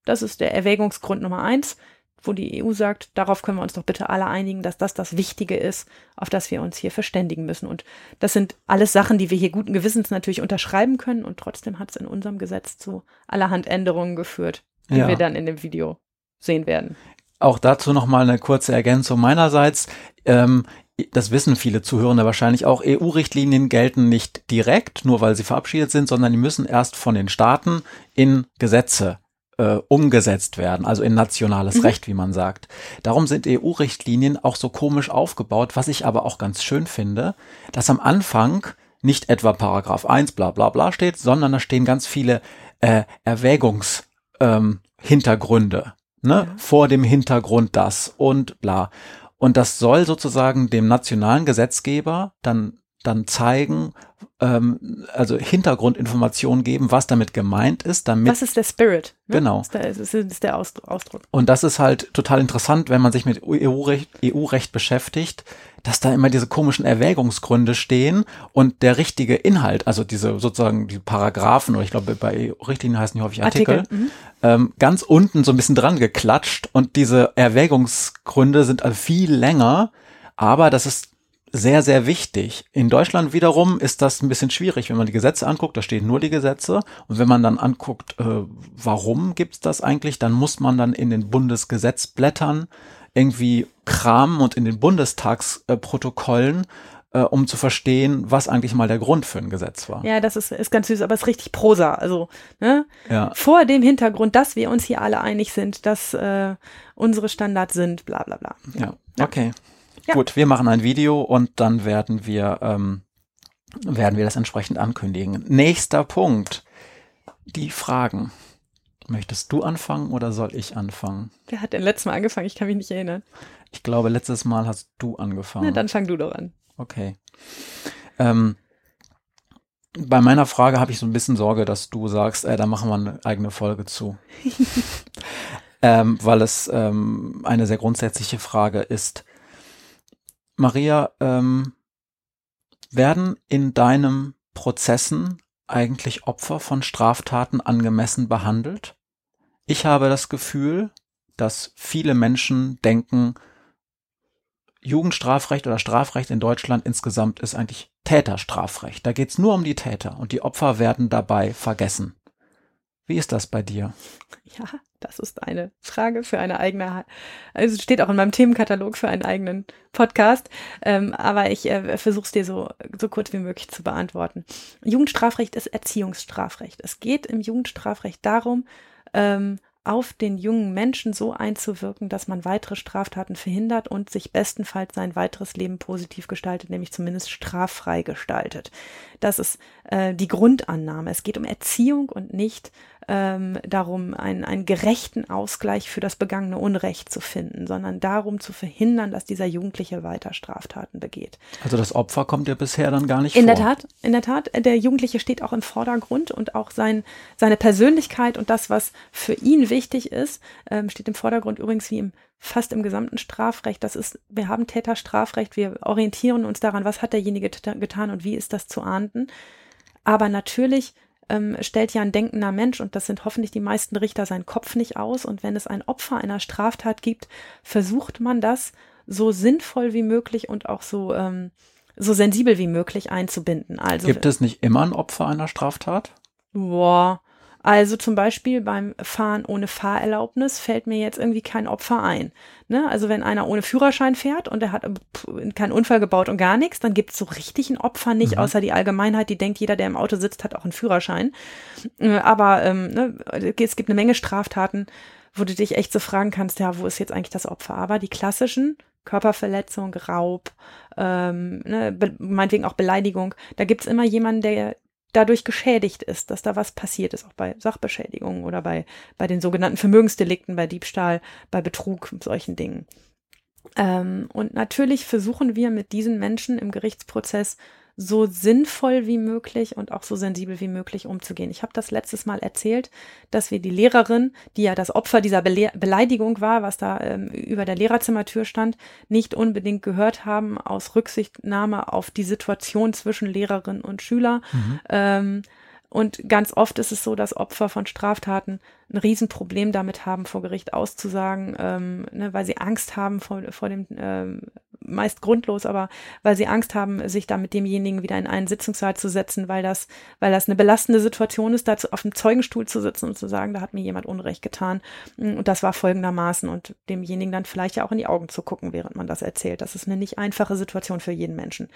Das ist der Erwägungsgrund Nummer eins, wo die EU sagt, darauf können wir uns doch bitte alle einigen, dass das das Wichtige ist, auf das wir uns hier verständigen müssen. Und das sind alles Sachen, die wir hier guten Gewissens natürlich unterschreiben können. Und trotzdem hat es in unserem Gesetz zu allerhand Änderungen geführt, die ja. wir dann in dem Video sehen werden. Auch dazu nochmal eine kurze Ergänzung meinerseits. Ähm, das wissen viele Zuhörende wahrscheinlich auch, EU-Richtlinien gelten nicht direkt, nur weil sie verabschiedet sind, sondern die müssen erst von den Staaten in Gesetze äh, umgesetzt werden, also in nationales mhm. Recht, wie man sagt. Darum sind EU-Richtlinien auch so komisch aufgebaut, was ich aber auch ganz schön finde, dass am Anfang nicht etwa Paragraph 1 bla bla bla steht, sondern da stehen ganz viele äh, Erwägungshintergründe. Ähm, ne? Ja. Vor dem Hintergrund das und bla. Und das soll sozusagen dem nationalen Gesetzgeber dann dann zeigen, ähm, also Hintergrundinformationen geben, was damit gemeint ist. Damit, was ist der Spirit? Ne? Genau. Ist der, ist, ist der Ausdruck. Und das ist halt total interessant, wenn man sich mit EU-Recht EU -Recht beschäftigt, dass da immer diese komischen Erwägungsgründe stehen und der richtige Inhalt, also diese sozusagen die Paragraphen, oder ich glaube bei Richtlinien heißen die häufig Artikel, Artikel. Mhm. Ähm, ganz unten so ein bisschen dran geklatscht und diese Erwägungsgründe sind also viel länger, aber das ist sehr, sehr wichtig. In Deutschland wiederum ist das ein bisschen schwierig, wenn man die Gesetze anguckt, da stehen nur die Gesetze. Und wenn man dann anguckt, äh, warum gibt's das eigentlich, dann muss man dann in den Bundesgesetzblättern irgendwie kramen und in den Bundestagsprotokollen, äh, um zu verstehen, was eigentlich mal der Grund für ein Gesetz war. Ja, das ist, ist ganz süß, aber es ist richtig Prosa. Also, ne? Ja. Vor dem Hintergrund, dass wir uns hier alle einig sind, dass äh, unsere Standards sind, bla bla bla. Ja, okay. Ja. Gut, wir machen ein Video und dann werden wir, ähm, werden wir das entsprechend ankündigen. Nächster Punkt. Die Fragen. Möchtest du anfangen oder soll ich anfangen? Wer hat denn letztes Mal angefangen? Ich kann mich nicht erinnern. Ich glaube, letztes Mal hast du angefangen. Na, dann fang du doch an. Okay. Ähm, bei meiner Frage habe ich so ein bisschen Sorge, dass du sagst, äh, da machen wir eine eigene Folge zu. ähm, weil es ähm, eine sehr grundsätzliche Frage ist. Maria, ähm, werden in deinem Prozessen eigentlich Opfer von Straftaten angemessen behandelt? Ich habe das Gefühl, dass viele Menschen denken, Jugendstrafrecht oder Strafrecht in Deutschland insgesamt ist eigentlich Täterstrafrecht. Da geht's nur um die Täter und die Opfer werden dabei vergessen. Wie ist das bei dir? Ja, das ist eine Frage für eine eigene, also steht auch in meinem Themenkatalog für einen eigenen Podcast, ähm, aber ich äh, versuche es dir so, so kurz wie möglich zu beantworten. Jugendstrafrecht ist Erziehungsstrafrecht. Es geht im Jugendstrafrecht darum, ähm, auf den jungen Menschen so einzuwirken, dass man weitere Straftaten verhindert und sich bestenfalls sein weiteres Leben positiv gestaltet, nämlich zumindest straffrei gestaltet. Das ist äh, die Grundannahme. Es geht um Erziehung und nicht ähm, darum, einen, einen gerechten Ausgleich für das begangene Unrecht zu finden, sondern darum zu verhindern, dass dieser Jugendliche weiter Straftaten begeht. Also das Opfer kommt ja bisher dann gar nicht In vor. der Tat, in der Tat, der Jugendliche steht auch im Vordergrund und auch sein, seine Persönlichkeit und das, was für ihn wichtig ist, ähm, steht im Vordergrund übrigens wie im fast im gesamten Strafrecht. Das ist, wir haben Täterstrafrecht, wir orientieren uns daran, was hat derjenige getan und wie ist das zu ahnden. Aber natürlich ähm, stellt ja ein denkender Mensch, und das sind hoffentlich die meisten Richter, seinen Kopf nicht aus. Und wenn es ein Opfer einer Straftat gibt, versucht man das so sinnvoll wie möglich und auch so, ähm, so sensibel wie möglich einzubinden. Also, Gibt es nicht immer ein Opfer einer Straftat? Boah. Also zum Beispiel beim Fahren ohne Fahrerlaubnis fällt mir jetzt irgendwie kein Opfer ein. Ne? Also wenn einer ohne Führerschein fährt und er hat keinen Unfall gebaut und gar nichts, dann gibt es so richtig ein Opfer nicht, Mhm. außer die Allgemeinheit, die denkt, jeder, der im Auto sitzt, hat auch einen Führerschein. Äh, Aber ähm, ne, es gibt eine Menge Straftaten, wo du dich echt so fragen kannst, ja, wo ist jetzt eigentlich das Opfer? Aber die klassischen Körperverletzung, Raub, ähm, ne, meinetwegen auch Beleidigung, da gibt's immer jemanden, der dadurch geschädigt ist, dass da was passiert ist, auch bei Sachbeschädigungen oder bei, bei den sogenannten Vermögensdelikten, bei Diebstahl, bei Betrug, solchen Dingen. Ähm, und natürlich versuchen wir mit diesen Menschen im Gerichtsprozess so sinnvoll wie möglich und auch so sensibel wie möglich umzugehen. Ich habe das letztes Mal erzählt, dass wir die Lehrerin, die ja das Opfer dieser Bele Beleidigung war, was da ähm, über der Lehrerzimmertür stand, nicht unbedingt gehört haben aus Rücksichtnahme auf die Situation zwischen Lehrerin und Schüler. Ähm, und ganz oft ist es so, dass Opfer von Straftaten ein Riesenproblem damit haben, vor Gericht auszusagen, ähm, ne, weil sie Angst haben vor, vor dem, ähm, meist grundlos, aber weil sie Angst haben, sich da mit demjenigen wieder in einen Sitzungssaal zu setzen, weil das, weil das eine belastende Situation ist, dazu auf dem Zeugenstuhl zu sitzen und zu sagen, da hat mir jemand Unrecht getan. Und das war folgendermaßen und demjenigen dann vielleicht ja auch in die Augen zu gucken, während man das erzählt. Das ist eine nicht einfache Situation für jeden Menschen.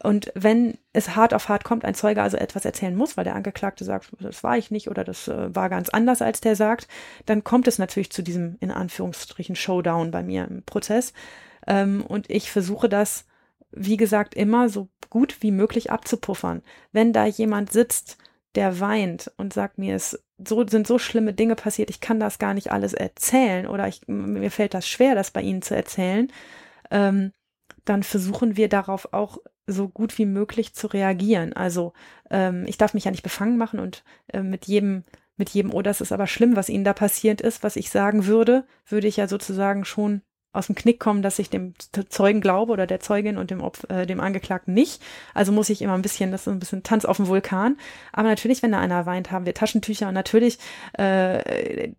Und wenn es hart auf hart kommt, ein Zeuge also etwas erzählen muss, weil der Angeklagte sagt, das war ich nicht oder das äh, war ganz anders, als der sagt, dann kommt es natürlich zu diesem, in Anführungsstrichen, Showdown bei mir im Prozess. Ähm, und ich versuche das, wie gesagt, immer so gut wie möglich abzupuffern. Wenn da jemand sitzt, der weint und sagt mir, es so, sind so schlimme Dinge passiert, ich kann das gar nicht alles erzählen oder ich, mir fällt das schwer, das bei Ihnen zu erzählen, ähm, dann versuchen wir darauf auch so gut wie möglich zu reagieren. Also ähm, ich darf mich ja nicht befangen machen und äh, mit jedem mit jedem, oh, das ist aber schlimm, was Ihnen da passiert ist, was ich sagen würde, würde ich ja sozusagen schon aus dem Knick kommen, dass ich dem Zeugen glaube oder der Zeugin und dem, Opf äh, dem Angeklagten nicht. Also muss ich immer ein bisschen, das ist ein bisschen Tanz auf dem Vulkan. Aber natürlich, wenn da einer weint, haben wir Taschentücher und natürlich äh,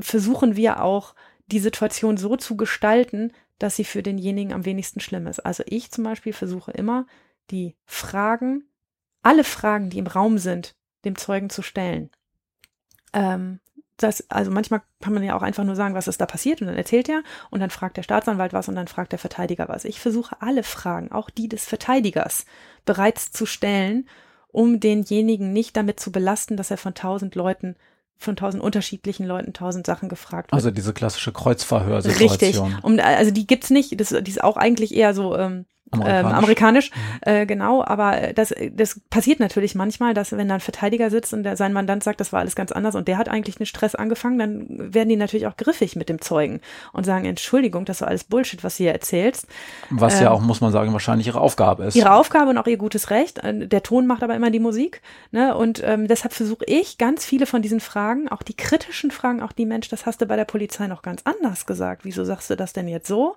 versuchen wir auch die Situation so zu gestalten, dass sie für denjenigen am wenigsten schlimm ist. Also ich zum Beispiel versuche immer, die Fragen, alle Fragen, die im Raum sind, dem Zeugen zu stellen. Ähm, das, also manchmal kann man ja auch einfach nur sagen, was ist da passiert und dann erzählt er und dann fragt der Staatsanwalt was und dann fragt der Verteidiger was. Ich versuche alle Fragen, auch die des Verteidigers, bereits zu stellen, um denjenigen nicht damit zu belasten, dass er von tausend Leuten von tausend unterschiedlichen Leuten tausend Sachen gefragt wird. Also diese klassische Kreuzverhörsituation. Richtig. Um, also die gibt's nicht. Das, die ist auch eigentlich eher so ähm, Amerikanisch, ähm, amerikanisch mhm. äh, genau, aber das, das passiert natürlich manchmal, dass wenn da ein Verteidiger sitzt und der, sein Mandant sagt, das war alles ganz anders und der hat eigentlich einen Stress angefangen, dann werden die natürlich auch griffig mit dem Zeugen und sagen, Entschuldigung, das war alles Bullshit, was du hier erzählst. Was ähm, ja auch, muss man sagen, wahrscheinlich ihre Aufgabe ist. Ihre Aufgabe und auch ihr gutes Recht. Äh, der Ton macht aber immer die Musik. Ne? Und ähm, deshalb versuche ich ganz viele von diesen Fragen, auch die kritischen Fragen, auch die Mensch, das hast du bei der Polizei noch ganz anders gesagt. Wieso sagst du das denn jetzt so?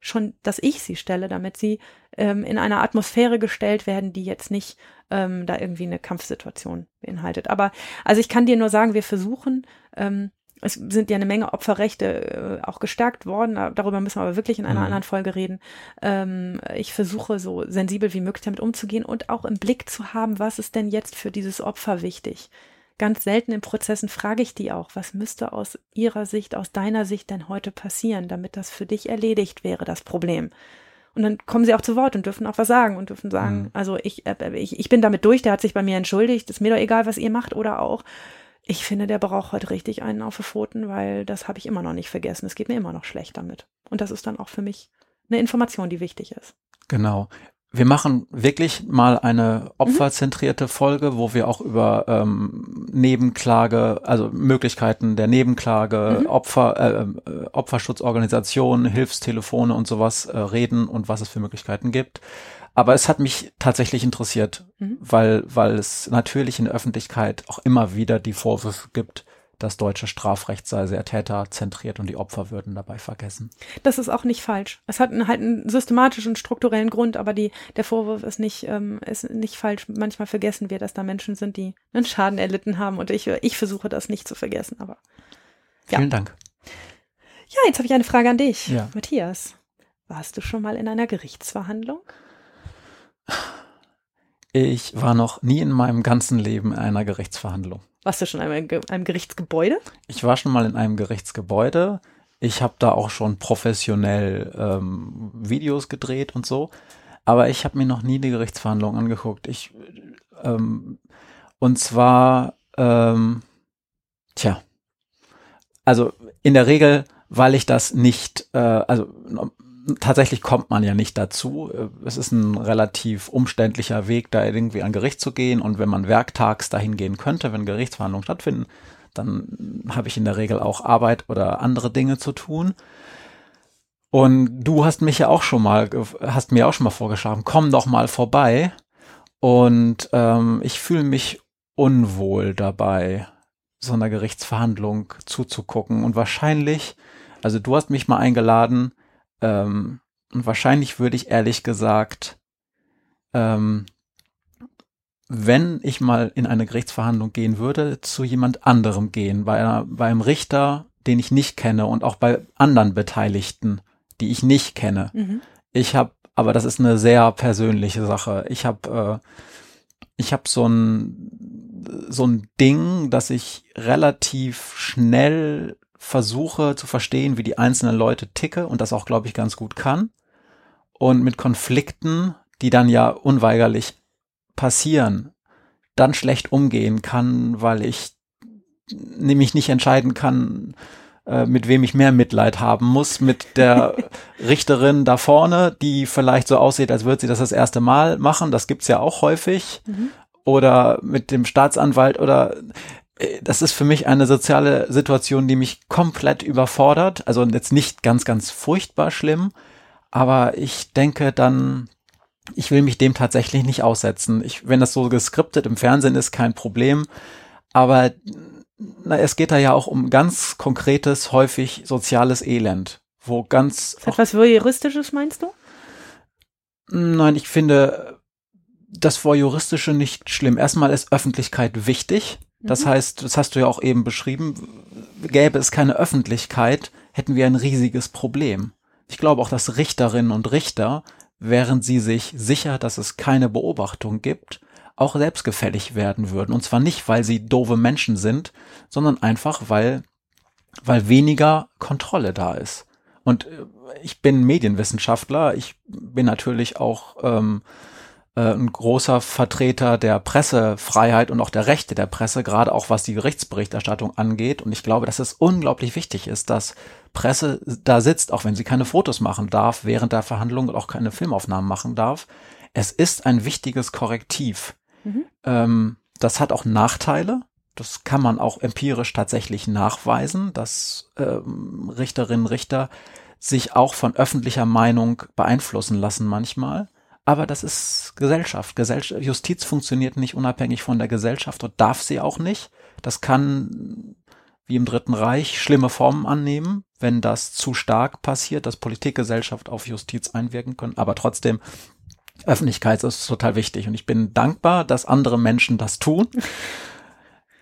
Schon, dass ich sie stelle, damit sie ähm, in einer Atmosphäre gestellt werden, die jetzt nicht ähm, da irgendwie eine Kampfsituation beinhaltet. Aber also ich kann dir nur sagen, wir versuchen, ähm, es sind ja eine Menge Opferrechte äh, auch gestärkt worden. Darüber müssen wir aber wirklich in einer mhm. anderen Folge reden. Ähm, ich versuche so sensibel wie möglich damit umzugehen und auch im Blick zu haben, was ist denn jetzt für dieses Opfer wichtig ganz selten in Prozessen frage ich die auch, was müsste aus ihrer Sicht, aus deiner Sicht denn heute passieren, damit das für dich erledigt wäre, das Problem. Und dann kommen sie auch zu Wort und dürfen auch was sagen und dürfen sagen, mhm. also ich, äh, ich, ich bin damit durch, der hat sich bei mir entschuldigt, ist mir doch egal, was ihr macht oder auch, ich finde, der braucht heute richtig einen auf die Pfoten, weil das habe ich immer noch nicht vergessen. Es geht mir immer noch schlecht damit. Und das ist dann auch für mich eine Information, die wichtig ist. Genau wir machen wirklich mal eine opferzentrierte Folge, wo wir auch über ähm, Nebenklage, also Möglichkeiten der Nebenklage, mhm. Opfer, äh, äh, Opferschutzorganisationen, Hilfstelefone und sowas äh, reden und was es für Möglichkeiten gibt. Aber es hat mich tatsächlich interessiert, mhm. weil, weil es natürlich in der Öffentlichkeit auch immer wieder die Vorwürfe gibt, das deutsche Strafrecht sei sehr täterzentriert und die Opfer würden dabei vergessen. Das ist auch nicht falsch. Es hat einen, halt einen systematischen, strukturellen Grund, aber die, der Vorwurf ist nicht, ähm, ist nicht falsch. Manchmal vergessen wir, dass da Menschen sind, die einen Schaden erlitten haben und ich, ich versuche das nicht zu vergessen, aber. Ja. Vielen Dank. Ja, jetzt habe ich eine Frage an dich. Ja. Matthias, warst du schon mal in einer Gerichtsverhandlung? Ich war noch nie in meinem ganzen Leben in einer Gerichtsverhandlung. Warst du schon einmal in einem Gerichtsgebäude? Ich war schon mal in einem Gerichtsgebäude. Ich habe da auch schon professionell ähm, Videos gedreht und so. Aber ich habe mir noch nie die Gerichtsverhandlung angeguckt. Ich ähm, und zwar ähm, tja, also in der Regel, weil ich das nicht, äh, also tatsächlich kommt man ja nicht dazu. Es ist ein relativ umständlicher Weg, da irgendwie an Gericht zu gehen. Und wenn man werktags dahin gehen könnte, wenn Gerichtsverhandlungen stattfinden, dann habe ich in der Regel auch Arbeit oder andere Dinge zu tun. Und du hast mich ja auch schon mal, hast mir auch schon mal vorgeschlagen, komm doch mal vorbei. Und ähm, ich fühle mich unwohl dabei, so einer Gerichtsverhandlung zuzugucken. Und wahrscheinlich, also du hast mich mal eingeladen, ähm, und wahrscheinlich würde ich ehrlich gesagt, ähm, wenn ich mal in eine Gerichtsverhandlung gehen würde, zu jemand anderem gehen, bei, einer, bei einem Richter, den ich nicht kenne und auch bei anderen Beteiligten, die ich nicht kenne. Mhm. Ich habe, aber das ist eine sehr persönliche Sache. Ich habe, äh, ich habe so ein so ein Ding, dass ich relativ schnell versuche zu verstehen, wie die einzelnen Leute ticke und das auch, glaube ich, ganz gut kann. Und mit Konflikten, die dann ja unweigerlich passieren, dann schlecht umgehen kann, weil ich nämlich nicht entscheiden kann, äh, mit wem ich mehr Mitleid haben muss, mit der Richterin da vorne, die vielleicht so aussieht, als würde sie das das erste Mal machen, das gibt's ja auch häufig, mhm. oder mit dem Staatsanwalt oder das ist für mich eine soziale Situation, die mich komplett überfordert. Also jetzt nicht ganz, ganz furchtbar schlimm, aber ich denke dann, ich will mich dem tatsächlich nicht aussetzen. Ich, wenn das so geskriptet im Fernsehen ist, kein Problem. Aber na, es geht da ja auch um ganz konkretes, häufig soziales Elend, wo ganz. Etwas Voyeuristisches meinst du? Nein, ich finde das Voyeuristische nicht schlimm. Erstmal ist Öffentlichkeit wichtig. Das mhm. heißt, das hast du ja auch eben beschrieben, gäbe es keine Öffentlichkeit, hätten wir ein riesiges Problem. ich glaube auch, dass Richterinnen und Richter, während sie sich sicher, dass es keine Beobachtung gibt, auch selbstgefällig werden würden. Und zwar nicht, weil sie doofe Menschen sind, sondern einfach, weil, weil weniger Kontrolle da ist. Und äh, ich bin Medienwissenschaftler, ich bin natürlich auch ähm, äh, ein großer Vertreter der Pressefreiheit und auch der Rechte der Presse, gerade auch was die Gerichtsberichterstattung angeht. Und ich glaube, dass es unglaublich wichtig ist, dass Presse da sitzt, auch wenn sie keine Fotos machen darf während der Verhandlung und auch keine Filmaufnahmen machen darf. Es ist ein wichtiges Korrektiv. Mhm. Ähm, das hat auch Nachteile. Das kann man auch empirisch tatsächlich nachweisen, dass ähm, Richterinnen, Richter sich auch von öffentlicher Meinung beeinflussen lassen manchmal. Aber das ist Gesellschaft. Gesellschaft. Justiz funktioniert nicht unabhängig von der Gesellschaft und darf sie auch nicht. Das kann, wie im Dritten Reich, schlimme Formen annehmen, wenn das zu stark passiert, dass Politik, Gesellschaft auf Justiz einwirken können. Aber trotzdem, Öffentlichkeit ist total wichtig. Und ich bin dankbar, dass andere Menschen das tun.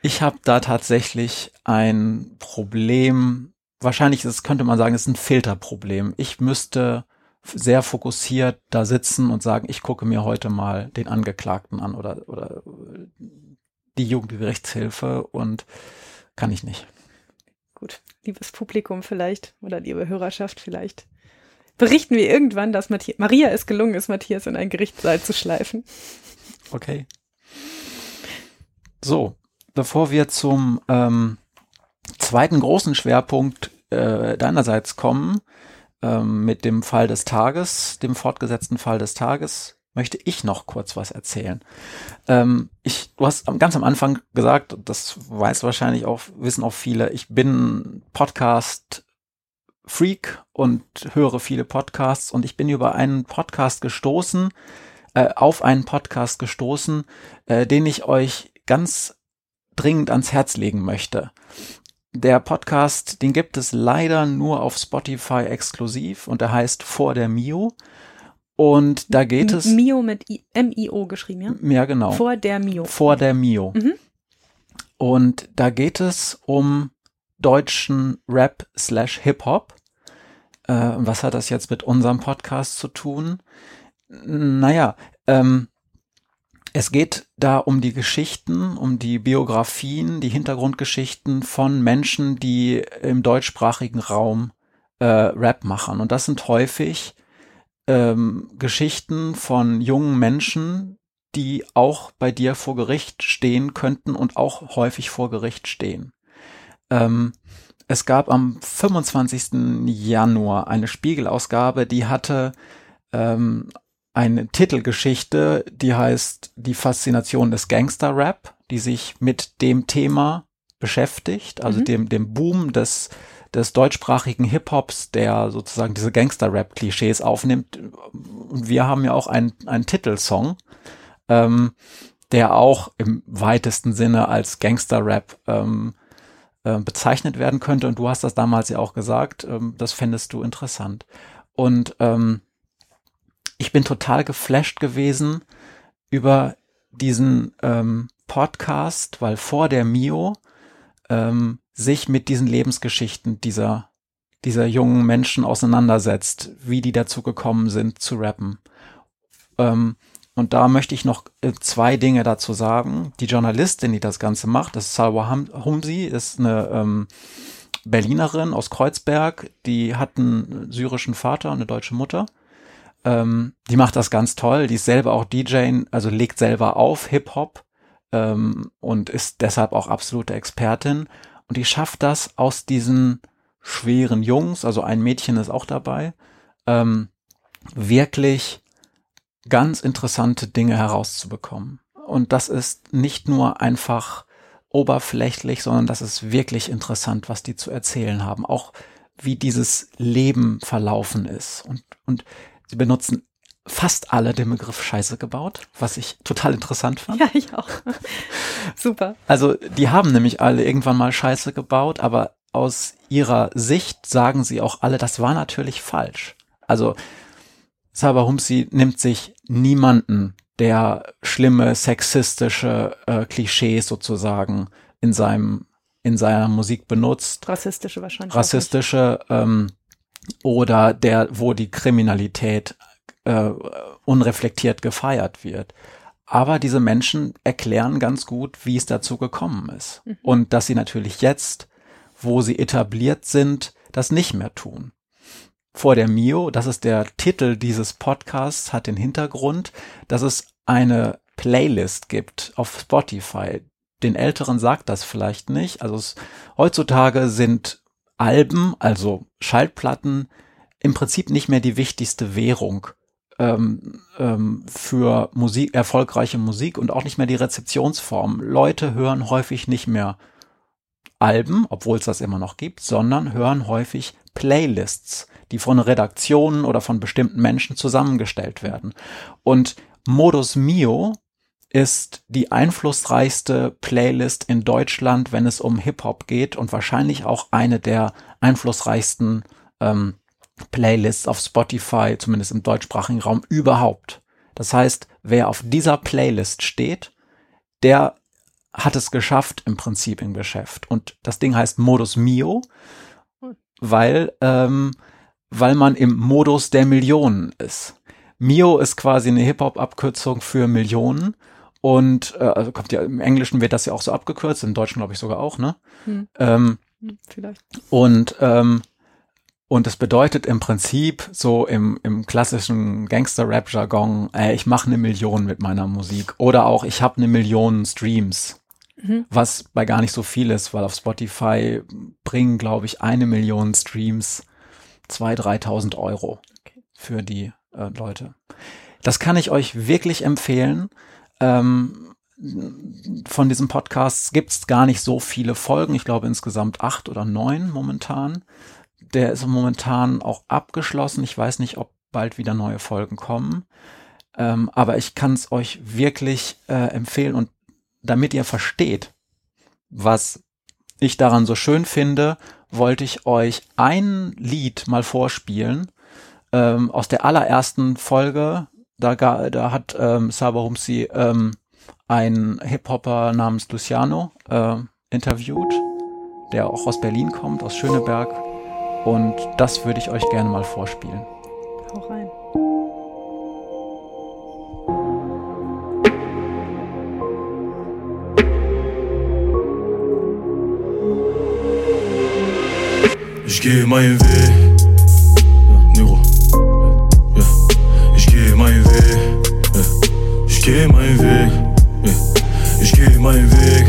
Ich habe da tatsächlich ein Problem. Wahrscheinlich ist, könnte man sagen, es ist ein Filterproblem. Ich müsste sehr fokussiert da sitzen und sagen, ich gucke mir heute mal den Angeklagten an oder, oder die Jugendgerichtshilfe und kann ich nicht. Gut, liebes Publikum vielleicht oder liebe Hörerschaft vielleicht. Berichten wir irgendwann, dass Matthias, Maria es gelungen ist, Matthias in ein Gerichtssaal zu schleifen. Okay. So, bevor wir zum ähm, zweiten großen Schwerpunkt äh, deinerseits kommen, ähm, mit dem Fall des Tages, dem fortgesetzten Fall des Tages, möchte ich noch kurz was erzählen. Ähm, ich, du hast ganz am Anfang gesagt, das weiß wahrscheinlich auch, wissen auch viele, ich bin Podcast Freak und höre viele Podcasts und ich bin über einen Podcast gestoßen, äh, auf einen Podcast gestoßen, äh, den ich euch ganz dringend ans Herz legen möchte. Der Podcast, den gibt es leider nur auf Spotify exklusiv und der heißt Vor der Mio. Und da geht es. Mio mit M-I-O geschrieben, ja? Ja, genau. Vor der Mio. Vor der Mio. Mhm. Und da geht es um deutschen Rap slash Hip-Hop. Äh, was hat das jetzt mit unserem Podcast zu tun? Naja, ähm, es geht da um die Geschichten, um die Biografien, die Hintergrundgeschichten von Menschen, die im deutschsprachigen Raum äh, Rap machen. Und das sind häufig ähm, Geschichten von jungen Menschen, die auch bei dir vor Gericht stehen könnten und auch häufig vor Gericht stehen. Ähm, es gab am 25. Januar eine Spiegelausgabe, die hatte ähm, eine Titelgeschichte, die heißt Die Faszination des Gangster-Rap, die sich mit dem Thema beschäftigt, also mhm. dem, dem Boom des, des deutschsprachigen Hip-Hops, der sozusagen diese Gangster-Rap-Klischees aufnimmt. Und wir haben ja auch einen, einen Titelsong, ähm, der auch im weitesten Sinne als Gangster-Rap ähm, äh, bezeichnet werden könnte. Und du hast das damals ja auch gesagt, ähm, das fändest du interessant. Und ähm, ich bin total geflasht gewesen über diesen ähm, Podcast, weil vor der Mio ähm, sich mit diesen Lebensgeschichten dieser dieser jungen Menschen auseinandersetzt, wie die dazu gekommen sind zu rappen. Ähm, und da möchte ich noch äh, zwei Dinge dazu sagen. Die Journalistin, die das Ganze macht, das ist Salwa Humsi, ist eine ähm, Berlinerin aus Kreuzberg, die hat einen syrischen Vater und eine deutsche Mutter ähm, die macht das ganz toll. Die ist selber auch DJ, also legt selber auf Hip-Hop ähm, und ist deshalb auch absolute Expertin. Und die schafft das aus diesen schweren Jungs, also ein Mädchen ist auch dabei, ähm, wirklich ganz interessante Dinge herauszubekommen. Und das ist nicht nur einfach oberflächlich, sondern das ist wirklich interessant, was die zu erzählen haben. Auch wie dieses Leben verlaufen ist. Und, und Sie benutzen fast alle den Begriff Scheiße gebaut, was ich total interessant fand. Ja, ich auch. Super. Also die haben nämlich alle irgendwann mal Scheiße gebaut, aber aus ihrer Sicht sagen sie auch alle, das war natürlich falsch. Also Saba Humsi nimmt sich niemanden, der schlimme sexistische äh, Klischees sozusagen in seinem in seiner Musik benutzt. Rassistische wahrscheinlich. Rassistische ähm, oder der, wo die Kriminalität äh, unreflektiert gefeiert wird. Aber diese Menschen erklären ganz gut, wie es dazu gekommen ist. Mhm. Und dass sie natürlich jetzt, wo sie etabliert sind, das nicht mehr tun. Vor der Mio, das ist der Titel dieses Podcasts, hat den Hintergrund, dass es eine Playlist gibt auf Spotify. Den Älteren sagt das vielleicht nicht. Also es, heutzutage sind Alben, also Schallplatten, im Prinzip nicht mehr die wichtigste Währung ähm, ähm, für Musik, erfolgreiche Musik und auch nicht mehr die Rezeptionsform. Leute hören häufig nicht mehr Alben, obwohl es das immer noch gibt, sondern hören häufig Playlists, die von Redaktionen oder von bestimmten Menschen zusammengestellt werden. Und Modus Mio ist die einflussreichste Playlist in Deutschland, wenn es um Hip-Hop geht und wahrscheinlich auch eine der einflussreichsten ähm, Playlists auf Spotify, zumindest im deutschsprachigen Raum, überhaupt. Das heißt, wer auf dieser Playlist steht, der hat es geschafft im Prinzip im Geschäft. Und das Ding heißt Modus Mio, weil, ähm, weil man im Modus der Millionen ist. Mio ist quasi eine Hip-Hop-Abkürzung für Millionen. Und äh, also kommt ja im Englischen wird das ja auch so abgekürzt, im Deutschen glaube ich sogar auch, ne? Hm. Ähm, hm, Vielleicht. Und ähm, und es bedeutet im Prinzip so im, im klassischen Gangster-Rap-Jargon, äh, ich mache eine Million mit meiner Musik oder auch ich habe eine Million Streams, mhm. was bei gar nicht so viel ist, weil auf Spotify bringen, glaube ich, eine Million Streams zwei, dreitausend Euro okay. für die äh, Leute. Das kann ich euch wirklich empfehlen. Ähm, von diesem Podcast gibt's gar nicht so viele Folgen. Ich glaube insgesamt acht oder neun momentan. Der ist momentan auch abgeschlossen. Ich weiß nicht, ob bald wieder neue Folgen kommen. Ähm, aber ich kann es euch wirklich äh, empfehlen und damit ihr versteht, was ich daran so schön finde, wollte ich euch ein Lied mal vorspielen ähm, aus der allerersten Folge. Da, da hat ähm, Saba Humsi ähm, einen Hip-Hopper namens Luciano äh, interviewt, der auch aus Berlin kommt, aus Schöneberg. Und das würde ich euch gerne mal vorspielen. Hau rein. Ich gehe meinen Weg. Gehe meinen Weg. Ich gehe meinen Weg.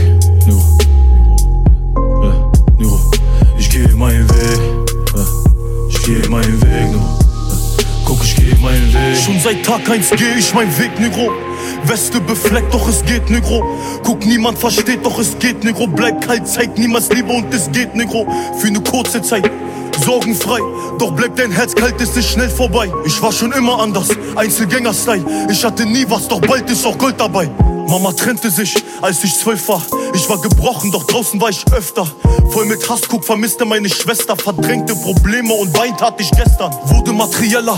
Ich gehe meinen Weg gehe meinen Weg. Guck, ich gehe meinen Weg. Schon seit Tag 1 gehe ich meinen Weg, Negro. Weste befleckt, doch es geht, Negro. Guck, niemand versteht, doch es geht, Negro. Bleib kalt, zeig niemals Liebe und es geht, Negro. Für eine kurze Zeit, sorgenfrei. Doch bleibt dein Herz kalt, ist es schnell vorbei. Ich war schon immer anders, Einzelgänger-Style. Ich hatte nie was, doch bald ist auch Gold dabei. Mama trennte sich, als ich zwölf war. Ich war gebrochen, doch draußen war ich öfter. Voll mit Hass, guck, vermisste meine Schwester. Verdrängte Probleme und weint hatte ich gestern. Wurde materieller,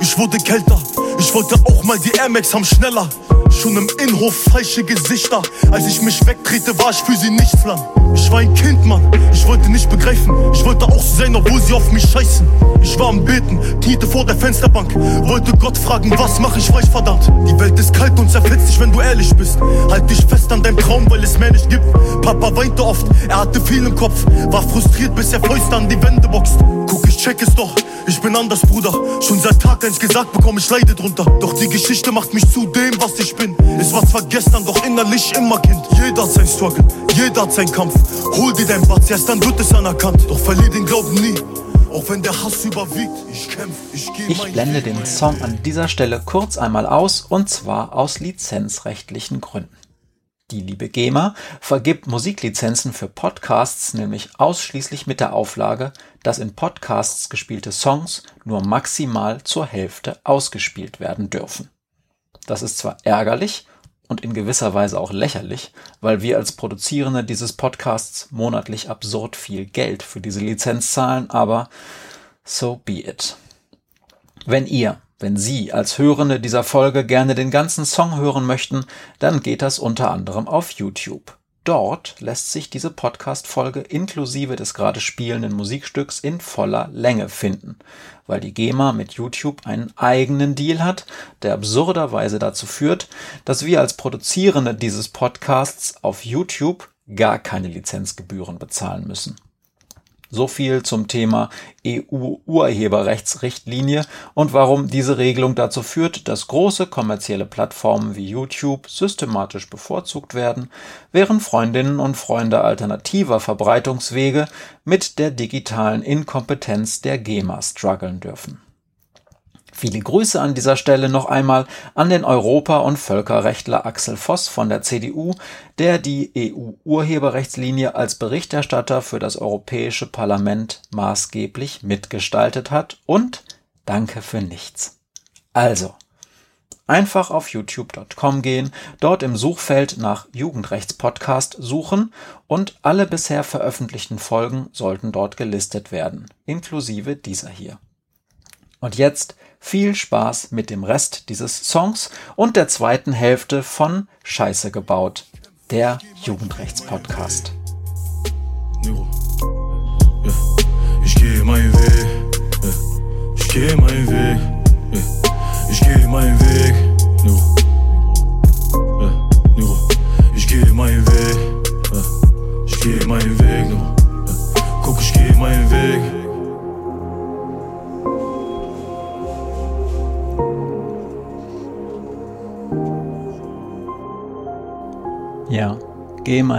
ich wurde kälter. Ich wollte auch mal die Air Max haben schneller. Schon im Innenhof falsche Gesichter. Als ich mich wegtrete, war ich für sie nichts lang. Ich war ein Kind, Mann. Ich wollte nicht begreifen. Ich wollte auch so sein, obwohl sie auf mich scheißen. Ich war am Beten, kniete vor der Fensterbank. Wollte Gott fragen, was mach ich falsch, verdammt. Die Welt ist kalt und zerfetzt dich, wenn du ehrlich bist. Halt dich fest an deinem Traum, weil es mehr nicht gibt. Papa weinte oft, er hatte viel im Kopf. War frustriert, bis er Fäuste an die Wände boxt. Guck, ich check es doch. Ich bin anders, Bruder. Schon seit Tag eins gesagt bekomme ich leide drunter. Doch die Geschichte macht mich zu dem, was ich bin. Es war zwar gestern, doch innerlich immer Kind. Jeder hat sein Struggle, jeder hat seinen Kampf. Hol dir dein Batz, erst dann wird es anerkannt. Doch verlier den Glauben nie. Auch wenn der Hass überwiegt, ich kämpf, ich geh Ich blende den Song an dieser Stelle kurz einmal aus und zwar aus lizenzrechtlichen Gründen. Die liebe GEMA vergibt Musiklizenzen für Podcasts nämlich ausschließlich mit der Auflage, dass in Podcasts gespielte Songs nur maximal zur Hälfte ausgespielt werden dürfen. Das ist zwar ärgerlich und in gewisser Weise auch lächerlich, weil wir als Produzierende dieses Podcasts monatlich absurd viel Geld für diese Lizenz zahlen, aber so be it. Wenn ihr, wenn Sie als Hörende dieser Folge gerne den ganzen Song hören möchten, dann geht das unter anderem auf YouTube. Dort lässt sich diese Podcast-Folge inklusive des gerade spielenden Musikstücks in voller Länge finden, weil die GEMA mit YouTube einen eigenen Deal hat, der absurderweise dazu führt, dass wir als Produzierende dieses Podcasts auf YouTube gar keine Lizenzgebühren bezahlen müssen. So viel zum Thema EU-Urheberrechtsrichtlinie und warum diese Regelung dazu führt, dass große kommerzielle Plattformen wie YouTube systematisch bevorzugt werden, während Freundinnen und Freunde alternativer Verbreitungswege mit der digitalen Inkompetenz der GEMA strugglen dürfen. Viele Grüße an dieser Stelle noch einmal an den Europa- und Völkerrechtler Axel Voss von der CDU, der die EU-Urheberrechtslinie als Berichterstatter für das Europäische Parlament maßgeblich mitgestaltet hat und danke für nichts. Also, einfach auf youtube.com gehen, dort im Suchfeld nach Jugendrechtspodcast suchen und alle bisher veröffentlichten Folgen sollten dort gelistet werden, inklusive dieser hier. Und jetzt viel Spaß mit dem Rest dieses Songs und der zweiten Hälfte von Scheiße gebaut, der Jugendrechtspodcast. Ich gehe meinen Weg, ich gehe meinen Weg,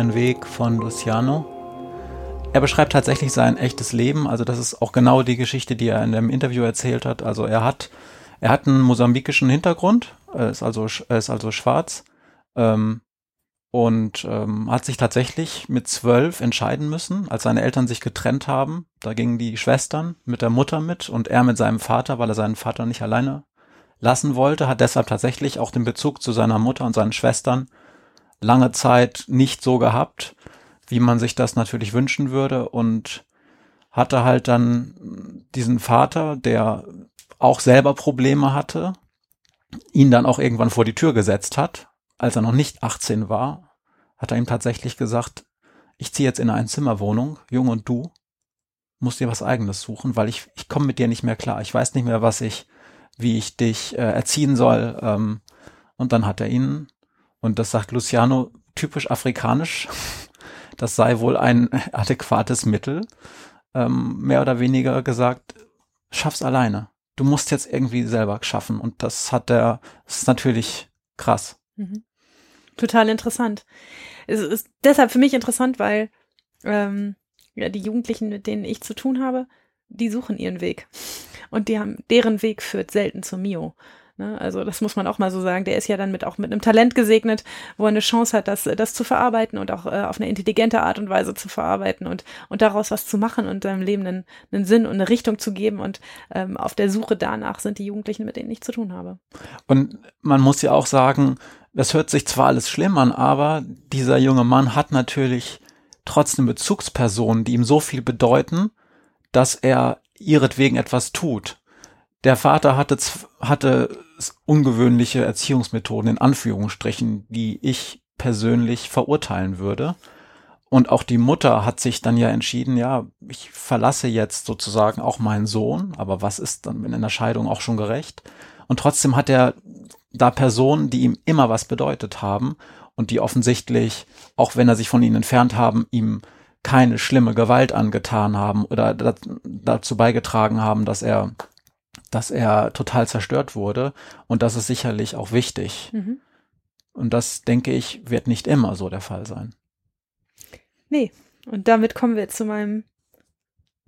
Meinen Weg von Luciano. Er beschreibt tatsächlich sein echtes Leben, also das ist auch genau die Geschichte, die er in dem Interview erzählt hat. Also er hat, er hat einen mosambikischen Hintergrund, er ist also, ist also schwarz ähm, und ähm, hat sich tatsächlich mit zwölf entscheiden müssen, als seine Eltern sich getrennt haben. Da gingen die Schwestern mit der Mutter mit und er mit seinem Vater, weil er seinen Vater nicht alleine lassen wollte, hat deshalb tatsächlich auch den Bezug zu seiner Mutter und seinen Schwestern lange Zeit nicht so gehabt, wie man sich das natürlich wünschen würde und hatte halt dann diesen Vater, der auch selber Probleme hatte, ihn dann auch irgendwann vor die Tür gesetzt hat, als er noch nicht 18 war, hat er ihm tatsächlich gesagt, ich ziehe jetzt in eine Einzimmerwohnung, Jung und du, musst dir was eigenes suchen, weil ich, ich komme mit dir nicht mehr klar. Ich weiß nicht mehr, was ich, wie ich dich äh, erziehen soll. Ähm, und dann hat er ihn und das sagt Luciano typisch afrikanisch. Das sei wohl ein adäquates Mittel. Ähm, mehr oder weniger gesagt, schaff's alleine. Du musst jetzt irgendwie selber schaffen. Und das hat er, das ist natürlich krass. Mhm. Total interessant. Es ist deshalb für mich interessant, weil ähm, ja, die Jugendlichen, mit denen ich zu tun habe, die suchen ihren Weg. Und die haben, deren Weg führt selten zu Mio. Ne? Also das muss man auch mal so sagen. Der ist ja dann mit auch mit einem Talent gesegnet, wo er eine Chance hat, das, das zu verarbeiten und auch äh, auf eine intelligente Art und Weise zu verarbeiten und, und daraus was zu machen und seinem Leben einen, einen Sinn und eine Richtung zu geben. Und ähm, auf der Suche danach sind die Jugendlichen, mit denen ich zu tun habe. Und man muss ja auch sagen, das hört sich zwar alles schlimm an, aber dieser junge Mann hat natürlich trotzdem Bezugspersonen, die ihm so viel bedeuten, dass er ihretwegen etwas tut. Der Vater hatte, hatte ungewöhnliche Erziehungsmethoden in Anführungsstrichen, die ich persönlich verurteilen würde. Und auch die Mutter hat sich dann ja entschieden, ja, ich verlasse jetzt sozusagen auch meinen Sohn, aber was ist dann in einer Scheidung auch schon gerecht? Und trotzdem hat er da Personen, die ihm immer was bedeutet haben und die offensichtlich, auch wenn er sich von ihnen entfernt haben, ihm keine schlimme Gewalt angetan haben oder dazu beigetragen haben, dass er dass er total zerstört wurde. Und das ist sicherlich auch wichtig. Mhm. Und das, denke ich, wird nicht immer so der Fall sein. Nee. Und damit kommen wir zu meinem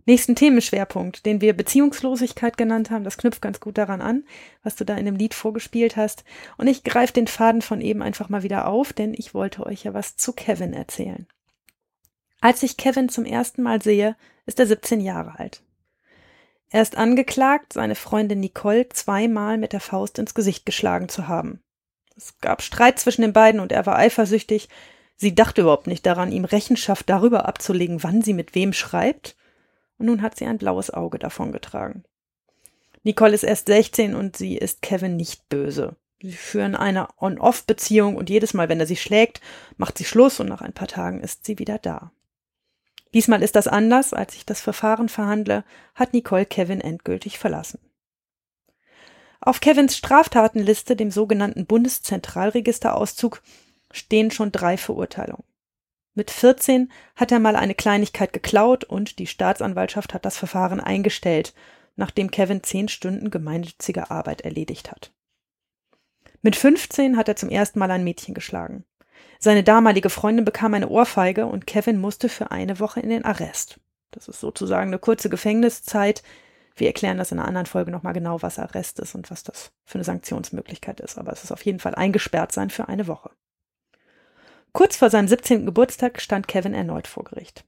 nächsten Themenschwerpunkt, den wir Beziehungslosigkeit genannt haben. Das knüpft ganz gut daran an, was du da in dem Lied vorgespielt hast. Und ich greife den Faden von eben einfach mal wieder auf, denn ich wollte euch ja was zu Kevin erzählen. Als ich Kevin zum ersten Mal sehe, ist er 17 Jahre alt. Er ist angeklagt, seine Freundin Nicole zweimal mit der Faust ins Gesicht geschlagen zu haben. Es gab Streit zwischen den beiden und er war eifersüchtig. Sie dachte überhaupt nicht daran, ihm Rechenschaft darüber abzulegen, wann sie mit wem schreibt. Und nun hat sie ein blaues Auge davongetragen. Nicole ist erst 16 und sie ist Kevin nicht böse. Sie führen eine On-Off-Beziehung und jedes Mal, wenn er sie schlägt, macht sie Schluss und nach ein paar Tagen ist sie wieder da. Diesmal ist das anders. Als ich das Verfahren verhandle, hat Nicole Kevin endgültig verlassen. Auf Kevins Straftatenliste, dem sogenannten Bundeszentralregisterauszug, stehen schon drei Verurteilungen. Mit 14 hat er mal eine Kleinigkeit geklaut und die Staatsanwaltschaft hat das Verfahren eingestellt, nachdem Kevin zehn Stunden gemeinnützige Arbeit erledigt hat. Mit 15 hat er zum ersten Mal ein Mädchen geschlagen. Seine damalige Freundin bekam eine Ohrfeige und Kevin musste für eine Woche in den Arrest. Das ist sozusagen eine kurze Gefängniszeit. Wir erklären das in einer anderen Folge nochmal genau, was Arrest ist und was das für eine Sanktionsmöglichkeit ist. Aber es ist auf jeden Fall eingesperrt sein für eine Woche. Kurz vor seinem 17. Geburtstag stand Kevin erneut vor Gericht.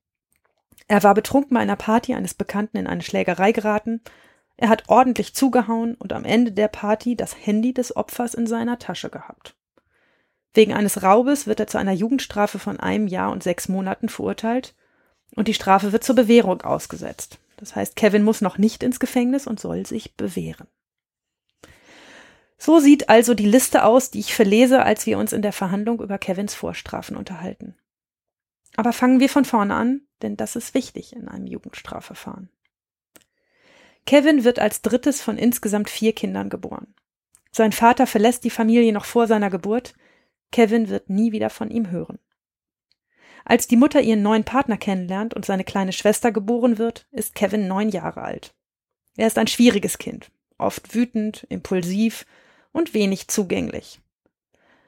Er war betrunken bei einer Party eines Bekannten in eine Schlägerei geraten er hat ordentlich zugehauen und am Ende der Party das Handy des Opfers in seiner Tasche gehabt. Wegen eines Raubes wird er zu einer Jugendstrafe von einem Jahr und sechs Monaten verurteilt und die Strafe wird zur Bewährung ausgesetzt. Das heißt, Kevin muss noch nicht ins Gefängnis und soll sich bewähren. So sieht also die Liste aus, die ich verlese, als wir uns in der Verhandlung über Kevins Vorstrafen unterhalten. Aber fangen wir von vorne an, denn das ist wichtig in einem Jugendstrafverfahren. Kevin wird als drittes von insgesamt vier Kindern geboren. Sein Vater verlässt die Familie noch vor seiner Geburt. Kevin wird nie wieder von ihm hören. Als die Mutter ihren neuen Partner kennenlernt und seine kleine Schwester geboren wird, ist Kevin neun Jahre alt. Er ist ein schwieriges Kind, oft wütend, impulsiv und wenig zugänglich.